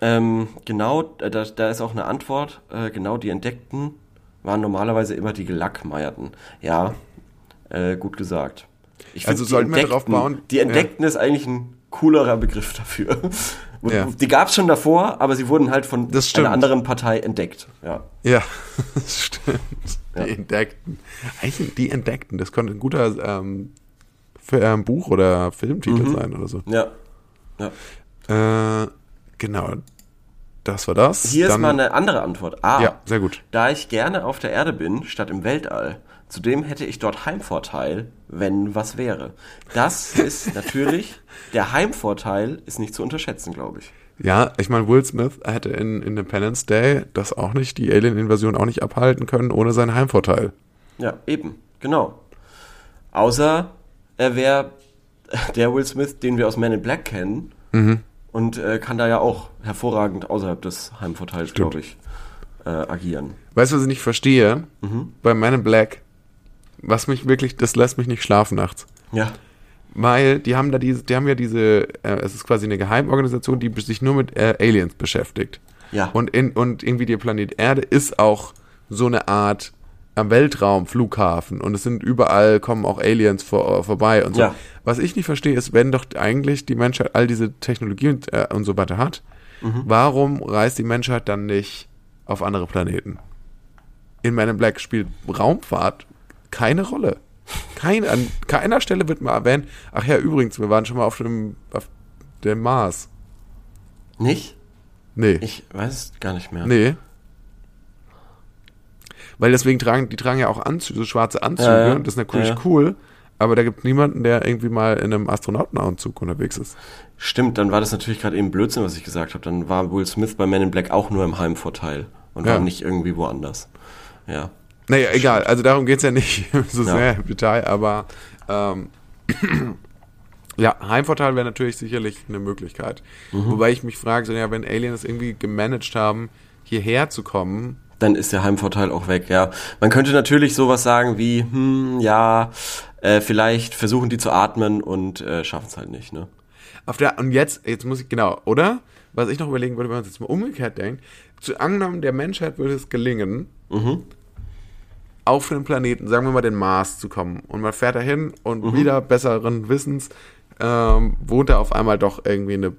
S2: Ähm, genau, da, da ist auch eine Antwort. Äh, genau, die Entdeckten waren normalerweise immer die Gelackmeierten. Ja, äh, gut gesagt. Ich
S1: Also
S2: die
S1: sollten wir darauf bauen-
S2: Die Entdeckten ist eigentlich ein coolerer Begriff dafür.
S1: Ja.
S2: Die gab es schon davor, aber sie wurden halt von einer anderen Partei entdeckt. Ja.
S1: Ja, das stimmt. Die
S2: Ja.
S1: Entdeckten. Eigentlich die Entdeckten, das könnte ein guter ähm, für, ähm, Buch- oder Filmtitel
S2: Mhm.
S1: sein oder so.
S2: Ja. ja.
S1: Äh, genau. Das war das.
S2: Hier ist
S1: Dann-
S2: mal eine andere Antwort. A.
S1: Ja, sehr gut.
S2: Da ich gerne auf der Erde bin, statt im Weltall. Zudem hätte ich dort Heimvorteil, wenn was wäre. Das ist natürlich, der Heimvorteil ist nicht zu unterschätzen, glaube ich.
S1: Ja, ich meine, Will Smith hätte in Independence Day das auch nicht, die Alien-Invasion auch nicht abhalten können ohne seinen Heimvorteil.
S2: Ja, eben, genau. Außer er wäre der Will Smith, den wir aus Men in Black kennen.
S1: Mhm.
S2: Und äh, kann da ja auch hervorragend außerhalb des Heimvorteils, glaube ich, äh, agieren.
S1: Weißt du, was ich nicht verstehe?
S2: Mhm.
S1: Bei Man in Black, was mich wirklich, das lässt mich nicht schlafen nachts.
S2: Ja.
S1: Weil die haben da diese, die haben ja diese, äh, es ist quasi eine Geheimorganisation, die sich nur mit äh, Aliens beschäftigt.
S2: Ja.
S1: Und, in, und irgendwie der Planet Erde ist auch so eine Art am Weltraum, Flughafen und es sind überall, kommen auch Aliens vor, vorbei und so.
S2: Ja.
S1: Was ich nicht verstehe, ist, wenn doch eigentlich die Menschheit all diese Technologie und, äh, und so weiter hat,
S2: Mhm.
S1: warum reist die Menschheit dann nicht auf andere Planeten? In in Black spielt Raumfahrt keine Rolle. Kein, an keiner Stelle wird mal erwähnt, ach ja, übrigens, wir waren schon mal auf dem, auf dem Mars.
S2: Nicht?
S1: Nee.
S2: Ich weiß es gar nicht mehr.
S1: Nee. Weil deswegen tragen, die tragen ja auch Anzüge, so schwarze Anzüge,
S2: ja.
S1: das ist natürlich
S2: ja.
S1: cool, aber da gibt niemanden, der irgendwie mal in einem Astronautenanzug unterwegs ist.
S2: Stimmt, dann war das natürlich gerade eben Blödsinn, was ich gesagt habe. Dann war Will Smith bei Men in Black auch nur im Heimvorteil und
S1: Ja.
S2: war nicht irgendwie woanders. Ja.
S1: Naja, egal, also darum geht's ja nicht so
S2: Ja.
S1: sehr im Detail, aber ähm, ja, Heimvorteil wäre natürlich sicherlich eine Möglichkeit.
S2: Mhm.
S1: Wobei ich mich frage, so, ja, wenn Aliens irgendwie gemanagt haben, hierher zu kommen,
S2: Dann ist der Heimvorteil auch weg, ja. Man könnte natürlich sowas sagen wie, hm, ja, äh, vielleicht versuchen die zu atmen und äh, schaffen es halt nicht, ne?
S1: Auf der, und jetzt, jetzt muss ich, genau, oder? Was ich noch überlegen würde, wenn man es jetzt mal umgekehrt denkt, zu angenommen, der Menschheit würde es gelingen, auf einen Planeten, sagen wir mal den Mars zu kommen. Und man fährt dahin und wieder besseren Wissens ähm, wohnt da auf einmal doch irgendwie eine,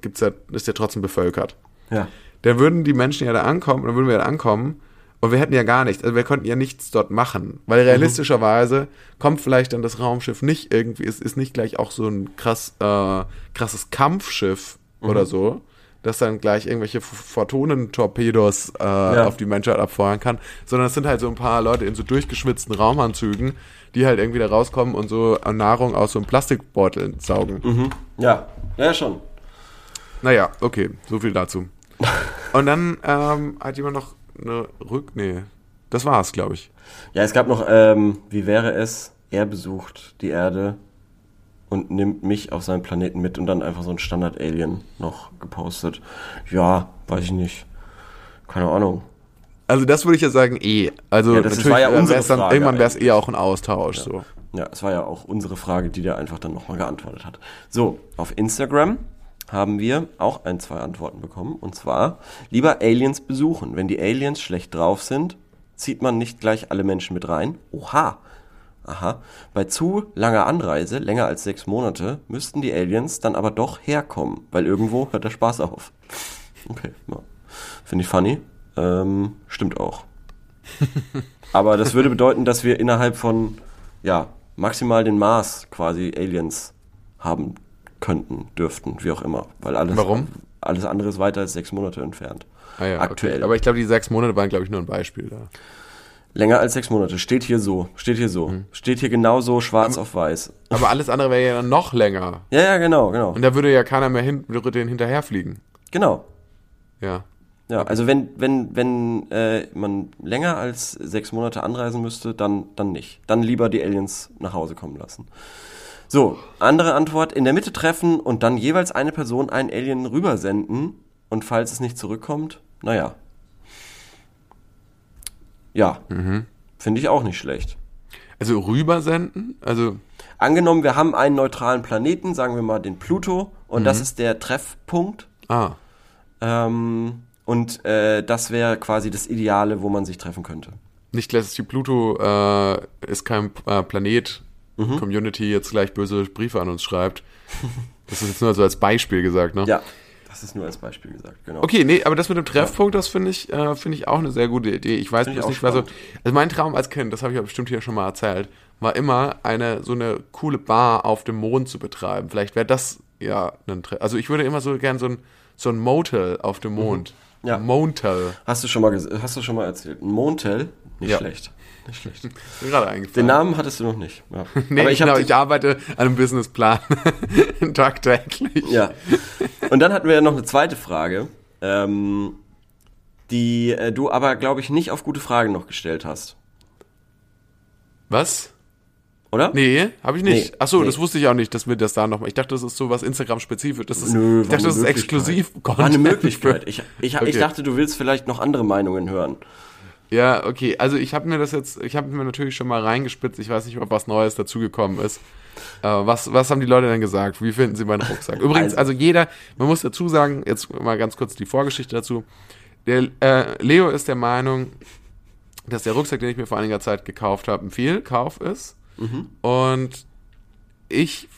S1: gibt's ja, ist ja trotzdem bevölkert.
S2: Ja.
S1: Dann würden die Menschen ja da ankommen, dann würden wir da ankommen und wir hätten ja gar nichts, also wir konnten ja nichts dort machen, weil realistischerweise kommt vielleicht dann das Raumschiff nicht irgendwie, es ist nicht gleich auch so ein krass, äh, krasses Kampfschiff oder so, das dann gleich irgendwelche Ph- Photonen-Torpedos äh, auf die Menschheit abfeuern kann, sondern es sind halt so ein paar Leute in so durchgeschwitzten Raumanzügen, die halt irgendwie da rauskommen und so Nahrung aus so einem Plastikbeutel saugen.
S2: Ja, ja, schon.
S1: Naja, okay, so viel dazu. Und dann ähm, hat jemand noch eine Rück... Nee, das war's, glaube ich.
S2: Ja, es gab noch, ähm, wie wäre es, er besucht die Erde und nimmt mich auf seinen Planeten mit und dann einfach so ein Standard-Alien noch gepostet. Ja, weiß ich nicht. Keine Ahnung.
S1: Also das würde ich ja sagen eh. Also
S2: Ja, das
S1: natürlich
S2: war ja
S1: äh,
S2: unsere
S1: wär's dann,
S2: Frage
S1: irgendwann wäre es eher auch ein Austausch. So.
S2: Ja, es war ja auch unsere Frage, die der einfach dann nochmal geantwortet hat. So, auf Instagram haben wir auch ein, zwei Antworten bekommen. Und zwar, lieber Aliens besuchen. Wenn die Aliens schlecht drauf sind, zieht man nicht gleich alle Menschen mit rein. Oha. Aha, bei zu langer Anreise, länger als sechs Monate, müssten die Aliens dann aber doch herkommen, weil irgendwo hört der Spaß auf. Okay, ja. finde ich funny. Ähm, stimmt auch. aber das würde bedeuten, dass wir innerhalb von, ja, maximal den Mars quasi Aliens haben könnten, dürften, wie auch immer. Weil alles,
S1: Warum?
S2: alles andere ist weiter als sechs Monate entfernt.
S1: Ah ja,
S2: Aktuell.
S1: Okay. Aber ich glaube, die sechs Monate waren, glaube ich, nur ein Beispiel da.
S2: Länger als sechs Monate. Steht hier so. Steht hier so. Steht hier genauso schwarz auf weiß.
S1: Aber alles andere wäre ja dann noch länger.
S2: Ja, ja, genau, genau.
S1: Und da würde ja keiner mehr hin, würde den hinterherfliegen.
S2: Genau.
S1: Ja.
S2: Ja, also wenn, wenn, wenn äh, man länger als sechs Monate anreisen müsste, dann, dann nicht. Dann lieber die Aliens nach Hause kommen lassen. So, andere Antwort, in der Mitte treffen und dann jeweils eine Person einen Alien rübersenden und falls es nicht zurückkommt, naja. Ja, finde ich auch nicht schlecht.
S1: Also rübersenden? Also,
S2: Angenommen, wir haben einen neutralen Planeten, sagen wir mal den Pluto, und das ist der Treffpunkt.
S1: ah.
S2: Ähm, und äh, das wäre quasi das Ideale, wo man sich treffen könnte.
S1: Nicht, dass die Pluto äh, ist kein äh, Planet,
S2: Mhm.
S1: Community jetzt gleich böse Briefe an uns schreibt. Das ist jetzt nur so als Beispiel gesagt, ne?
S2: Ja, das ist nur als Beispiel gesagt, genau.
S1: Okay, nee, aber das mit dem Treffpunkt, das finde ich, äh, finde ich auch eine sehr gute Idee. Ich weiß bloß nicht, was so. Also mein Traum als Kind, das habe ich ja bestimmt hier schon mal erzählt, war immer eine so eine coole Bar auf dem Mond zu betreiben. Vielleicht wäre das ja ein Treff. Also ich würde immer so gern so ein so ein Motel auf dem Mond.
S2: Mhm. Ja.
S1: Motel.
S2: Hast du schon mal hast du schon mal erzählt? Ein Montel? Nicht
S1: Ja.
S2: schlecht. Nicht schlecht.
S1: Mir gerade eingefallen.
S2: Den Namen hattest du noch nicht. Ja.
S1: Nee,
S2: Aber
S1: ich,
S2: ich
S1: genau, ich arbeite an einem Businessplan tagtäglich.
S2: ja. Und dann hatten wir ja noch eine zweite Frage, ähm, die äh, du aber glaube ich nicht auf gute Fragen noch gestellt hast,
S1: Was?
S2: oder?
S1: Nee, habe ich nicht.
S2: Nee,
S1: Ach so,
S2: nee.
S1: das wusste ich auch nicht, dass wir das da nochmal. Ich dachte, das ist so was Instagram-spezifisch. Das ist,
S2: Nö,
S1: ich dachte, das ist exklusiv.
S2: War eine Möglichkeit. Ich, ich, ich
S1: Okay.
S2: dachte, du willst vielleicht noch andere Meinungen hören.
S1: Ja, okay. Also ich habe mir das jetzt, ich habe mir natürlich schon mal reingespitzt. Ich weiß nicht, ob was Neues dazugekommen ist. Äh, was, was haben die Leute denn gesagt? Wie finden sie meinen Rucksack? Übrigens, also,
S2: Also-
S1: jeder, man muss dazu sagen, jetzt mal ganz kurz die Vorgeschichte dazu. Der äh, Leo ist der Meinung, dass der Rucksack, den ich mir vor einiger Zeit gekauft habe, ein Fehlkauf ist. Und ich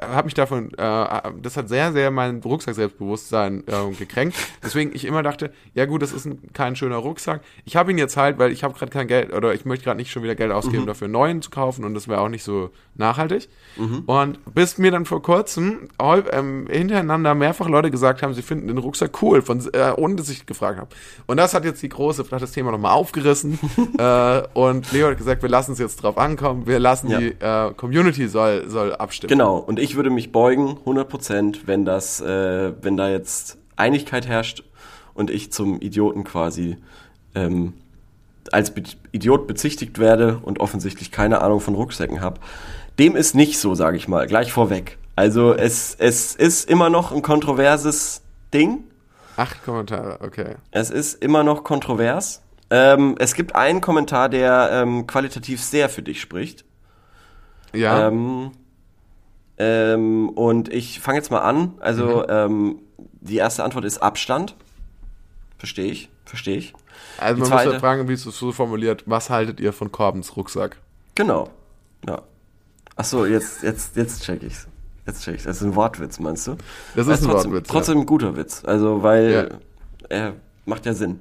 S1: habe mich davon, äh, das hat sehr, sehr mein Rucksack-Selbstbewusstsein äh, gekränkt. Deswegen ich immer dachte, ja gut, das ist ein, kein schöner Rucksack. Ich habe ihn jetzt halt, weil ich habe gerade kein Geld oder ich möchte gerade nicht schon wieder Geld ausgeben, dafür einen neuen zu kaufen und das wäre auch nicht so nachhaltig. Und bis mir dann vor kurzem ähm, hintereinander mehrfach Leute gesagt haben, sie finden den Rucksack cool, von, äh, ohne dass ich gefragt habe. Und das hat jetzt die große, hat das Thema nochmal aufgerissen äh, und Leo hat gesagt, wir lassen es jetzt drauf ankommen, wir lassen
S2: Ja.
S1: die äh, Community soll, soll abstimmen.
S2: Genau, und ich würde mich beugen, 100%, wenn das, äh, wenn da jetzt Einigkeit herrscht und ich zum Idioten quasi ähm, als Be Idiot bezichtigt werde und offensichtlich keine Ahnung von Rucksäcken habe. Dem ist nicht so, sage ich mal, gleich vorweg. Also es, es ist immer noch ein kontroverses Ding.
S1: Acht Kommentare, okay.
S2: Es ist immer noch kontrovers. Ähm, es gibt einen Kommentar, der ähm, qualitativ sehr für dich spricht.
S1: Ja,
S2: Ähm, ähm, und ich fange jetzt mal an. Also ähm, die erste Antwort ist Abstand. Verstehe ich, verstehe ich.
S1: also
S2: die
S1: man muss ja
S2: zweite-
S1: fragen, wie es so formuliert, was haltet ihr von Corbens Rucksack?
S2: Genau. Ja. Ach so, jetzt jetzt jetzt check ich's. Jetzt check ich's. Das ist ein Wortwitz, meinst du?
S1: Das ist ein
S2: trotzdem,
S1: Wortwitz, ja.
S2: Trotzdem ein guter Witz. Also weil
S1: Ja.
S2: er macht ja Sinn.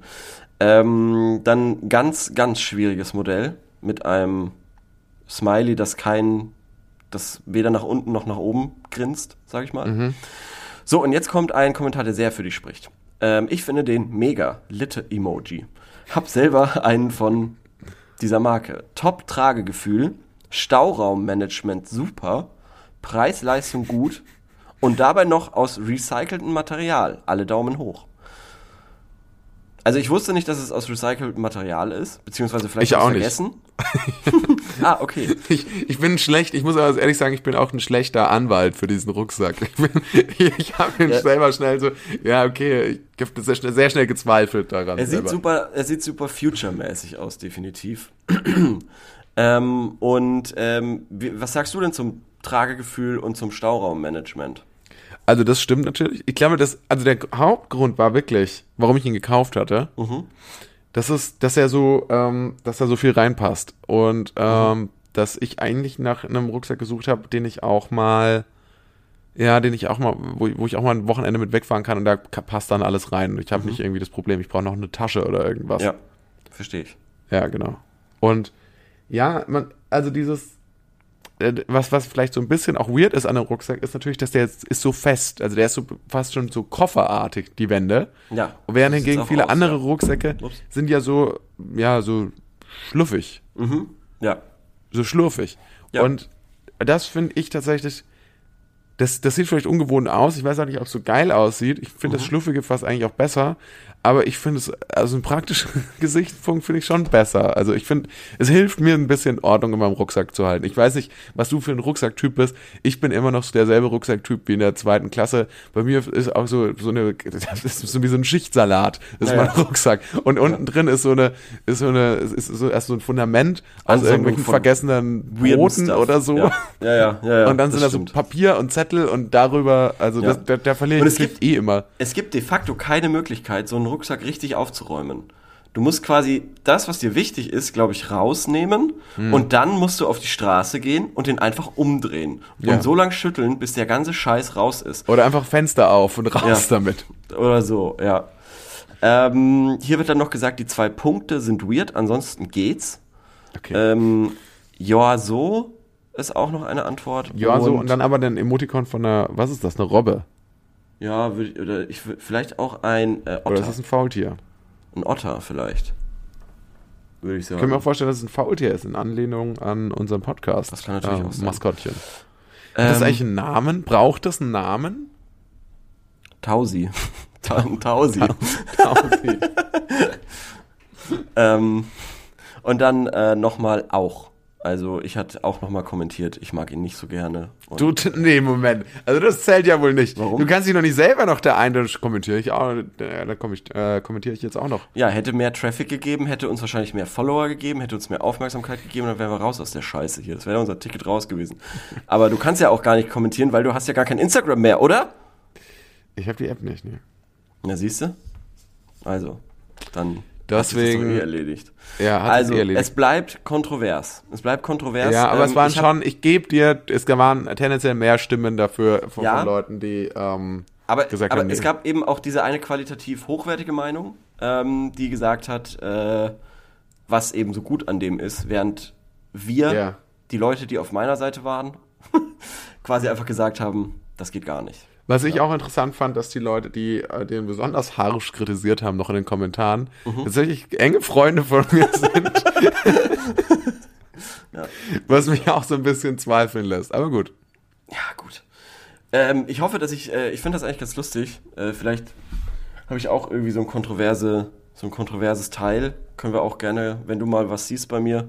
S2: Ähm, dann ganz ganz schwieriges Modell mit einem Smiley, das kein das weder nach unten noch nach oben grinst, sag ich mal.
S1: Mhm.
S2: So, und jetzt kommt ein Kommentar, der sehr für dich spricht. Ähm, ich finde den mega Litte-Emoji. Hab selber einen von dieser Marke. Top-Tragegefühl, Stauraummanagement super, Preis-Leistung gut und dabei noch aus recyceltem Material. Alle Daumen hoch. Also ich wusste nicht, dass es aus recyceltem Material ist, beziehungsweise vielleicht
S1: Ich auch nicht.
S2: vergessen. ah, okay.
S1: Ich, ich bin schlecht, ich muss aber ehrlich sagen, ich bin auch ein schlechter Anwalt für diesen Rucksack. Ich, bin- ich habe ihn
S2: Ja.
S1: selber schnell so, ja, okay, ich habe sehr schnell, sehr schnell gezweifelt daran.
S2: Er sieht
S1: selber.
S2: super, er sieht super future-mäßig aus, definitiv. ähm, und ähm, wie, was sagst du denn zum Tragegefühl und zum Stauraummanagement?
S1: Also das stimmt natürlich. Ich glaube, das, also der Hauptgrund war wirklich, warum ich ihn gekauft hatte,
S2: Mhm.
S1: das ist, dass er so, ähm, dass da so viel reinpasst. Und ähm, dass ich eigentlich nach einem Rucksack gesucht habe, den ich auch mal, ja, den ich auch mal, wo, wo ich auch mal ein Wochenende mit wegfahren kann und da passt dann alles rein. Ich habe nicht irgendwie das Problem, ich brauche noch eine Tasche oder irgendwas.
S2: Ja, verstehe ich.
S1: Ja, genau. Und ja, man, also dieses, was, was vielleicht so ein bisschen auch weird ist an einem Rucksack, ist natürlich, dass der jetzt ist so fest. Also der ist so fast schon so kofferartig, die Wände.
S2: Ja.
S1: Während
S2: So sieht's
S1: hingegen viele
S2: aus,
S1: andere
S2: ja.
S1: Rucksäcke
S2: Ups.
S1: sind ja so, ja, so schluffig.
S2: Ja.
S1: So schlurfig.
S2: Ja.
S1: Und das finde ich tatsächlich, das, das sieht vielleicht ungewohnt aus. Ich weiß auch nicht, ob es so geil aussieht. Ich finde das
S2: Mhm.
S1: Schluffige fast eigentlich auch besser. Aber ich finde es, also ein praktischen Gesichtspunkt finde ich schon besser. Also ich finde, es hilft mir ein bisschen Ordnung in meinem Rucksack zu halten. Ich weiß nicht, was du für ein Rucksacktyp bist. Ich bin immer noch so derselbe Rucksacktyp wie in der zweiten Klasse. Bei mir ist auch so, so eine, das ist so wie so ein Schichtsalat. Ist
S2: Ja,
S1: mein
S2: ja.
S1: Rucksack. Und unten drin ist so eine, ist so eine, ist so erst so ein Fundament aus
S2: Ansammlung
S1: irgendwelchen vergessenen Broten oder so.
S2: Ja, ja, ja.
S1: und dann sind da so. Papier und Zettel und darüber, also das, da, da verliere ich eh immer.
S2: Es gibt de facto keine Möglichkeit, so einen Rucksack richtig aufzuräumen. Du musst quasi das, was dir wichtig ist, glaube ich, rausnehmen
S1: Hm.
S2: und dann musst du auf die Straße gehen und den einfach umdrehen
S1: Ja.
S2: und so lang schütteln, bis der ganze Scheiß raus ist.
S1: Oder einfach Fenster auf und raus
S2: Ja.
S1: damit.
S2: Oder so, ja. Ähm, hier wird dann noch gesagt, die zwei Punkte sind weird, ansonsten geht's.
S1: Okay.
S2: Ähm, ja, so ist auch noch eine Antwort.
S1: ja, so und dann aber den Emoticon von einer, was ist das, eine Robbe?
S2: Ja, würd, ich- oder ich vielleicht auch ein äh,
S1: Oder
S2: Otter.
S1: ist das ein Faultier?
S2: ein Otter vielleicht. Würde ich sagen.
S1: Ich kann mir auch vorstellen, dass es ein Faultier ist, in Anlehnung an unseren Podcast.
S2: Das kann natürlich auch sein.
S1: Maskottchen. Hat das
S2: Ähm,
S1: eigentlich einen Namen? Braucht das einen Namen?
S2: Tausi. Ta Tausi.
S1: Tausi.
S2: ähm, und dann äh, nochmal auch. Also ich hatte auch nochmal kommentiert, ich mag ihn nicht so gerne.
S1: Du, nee, Moment. Also das zählt ja wohl nicht.
S2: Warum?
S1: Du kannst dich noch nicht selber noch der eine, das kommentiere ich auch, äh, da komm ich, äh, kommentiere ich jetzt auch noch.
S2: ja, hätte mehr Traffic gegeben, hätte uns wahrscheinlich mehr Follower gegeben, hätte uns mehr Aufmerksamkeit gegeben, dann wären wir raus aus der Scheiße hier. Das wäre unser Ticket raus gewesen. Aber du kannst ja auch gar nicht kommentieren, weil du hast ja gar kein Instagram mehr, oder?
S1: Ich habe die App nicht, ne?
S2: Na, siehst du? Also, dann
S1: Deswegen-
S2: doch eh erledigt.
S1: Ja, hat
S2: also,
S1: es eh erledigt.
S2: es bleibt kontrovers. Es bleibt kontrovers.
S1: Ja, aber
S2: Ähm,
S1: es waren
S2: ich
S1: schon, ich gebe dir, es waren tendenziell mehr Stimmen dafür von,
S2: Ja.
S1: von Leuten, die ähm,
S2: Aber,
S1: gesagt
S2: aber
S1: haben,
S2: es
S1: nee.
S2: gab eben auch diese eine qualitativ hochwertige Meinung, ähm, die gesagt hat, äh, was eben so gut an dem ist, während wir,
S1: Ja.
S2: die Leute, die auf meiner Seite waren, quasi einfach gesagt haben, das geht gar nicht.
S1: Was ich auch interessant fand, dass die Leute, die äh, den besonders harsch kritisiert haben, noch in den Kommentaren,
S2: Mhm.
S1: tatsächlich enge Freunde von mir sind. Was mich auch so ein bisschen zweifeln lässt. Aber gut.
S2: Ja, gut. Ähm, ich hoffe, dass ich, äh, ich finde das eigentlich ganz lustig. Äh, vielleicht habe ich auch irgendwie so ein kontroverse, so ein kontroverses Teil. Können wir auch gerne, wenn du mal was siehst bei mir,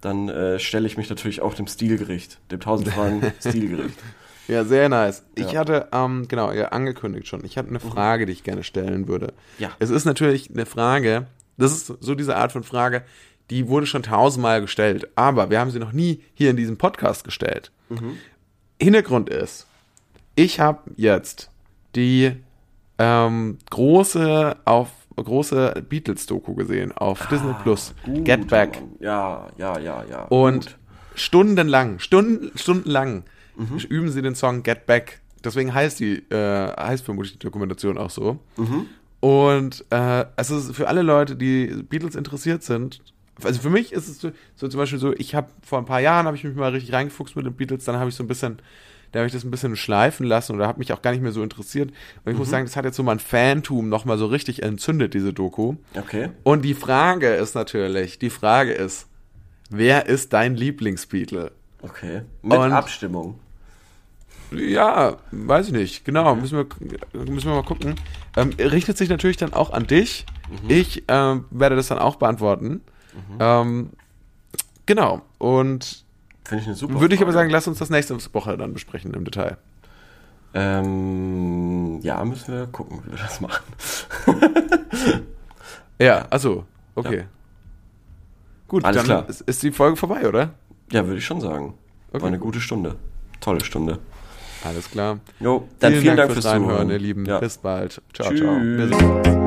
S2: dann äh, stelle ich mich natürlich auch dem Stilgericht, dem 1000 Fragen Stilgericht.
S1: Ja, sehr nice. Ich
S2: Ja. Mhm.
S1: hatte, ähm, genau, ja, angekündigt schon. Ich hatte eine Frage, die ich gerne stellen würde.
S2: Ja.
S1: Es ist natürlich eine Frage, das ist so diese Art von Frage, die wurde schon tausendmal gestellt, aber wir haben sie noch nie hier in diesem Podcast gestellt.
S2: Mhm.
S1: Hintergrund ist, ich habe jetzt die ähm, große auf große Beatles-Doku gesehen auf Disney Plus. Get Back.
S2: Mann. Ja, ja, ja, ja.
S1: Und
S2: Gut.
S1: stundenlang, Stunden, stundenlang
S2: Mhm.
S1: üben sie den Song Get Back. Deswegen heißt die, äh, heißt vermutlich die Dokumentation auch so.
S2: Mhm.
S1: Und äh, es ist für alle Leute, die Beatles interessiert sind, also für mich ist es so, so zum Beispiel so, ich habe vor ein paar Jahren habe ich mich mal richtig reingefuchst mit den Beatles, dann habe ich so ein bisschen, da habe ich das ein bisschen schleifen lassen oder habe mich auch gar nicht mehr so interessiert. Und ich
S2: Mhm.
S1: muss sagen, das hat jetzt so mein Fantum nochmal so richtig entzündet, diese Doku.
S2: Okay.
S1: Und die Frage ist natürlich, die Frage ist, wer ist dein Lieblingsbeatle?
S2: Okay. Mit
S1: Und-
S2: Abstimmung.
S1: Ja, weiß ich nicht. Genau, müssen, wir, müssen wir mal gucken. Ähm, richtet sich natürlich dann auch an dich. Ich ähm, werde das dann auch beantworten. Ähm, genau. Und
S2: Finde ich eine super
S1: würde ich aber sagen, lass uns das nächste Woche dann besprechen im Detail.
S2: Ähm, ja, müssen wir gucken, wie wir das machen.
S1: Ja, achso, okay. Gut,
S2: Alles
S1: dann
S2: klar.
S1: Ist, ist die Folge vorbei, oder?
S2: Ja, würde ich schon sagen.
S1: Okay,
S2: War eine
S1: gut.
S2: gute Stunde. Tolle Stunde.
S1: Alles klar.
S2: Jo, dann vielen, Dank, fürs,
S1: Reinhören,
S2: Zuhören.
S1: ihr Lieben.
S2: Ja.
S1: Bis bald. Ciao,
S2: Tschüss.
S1: ciao.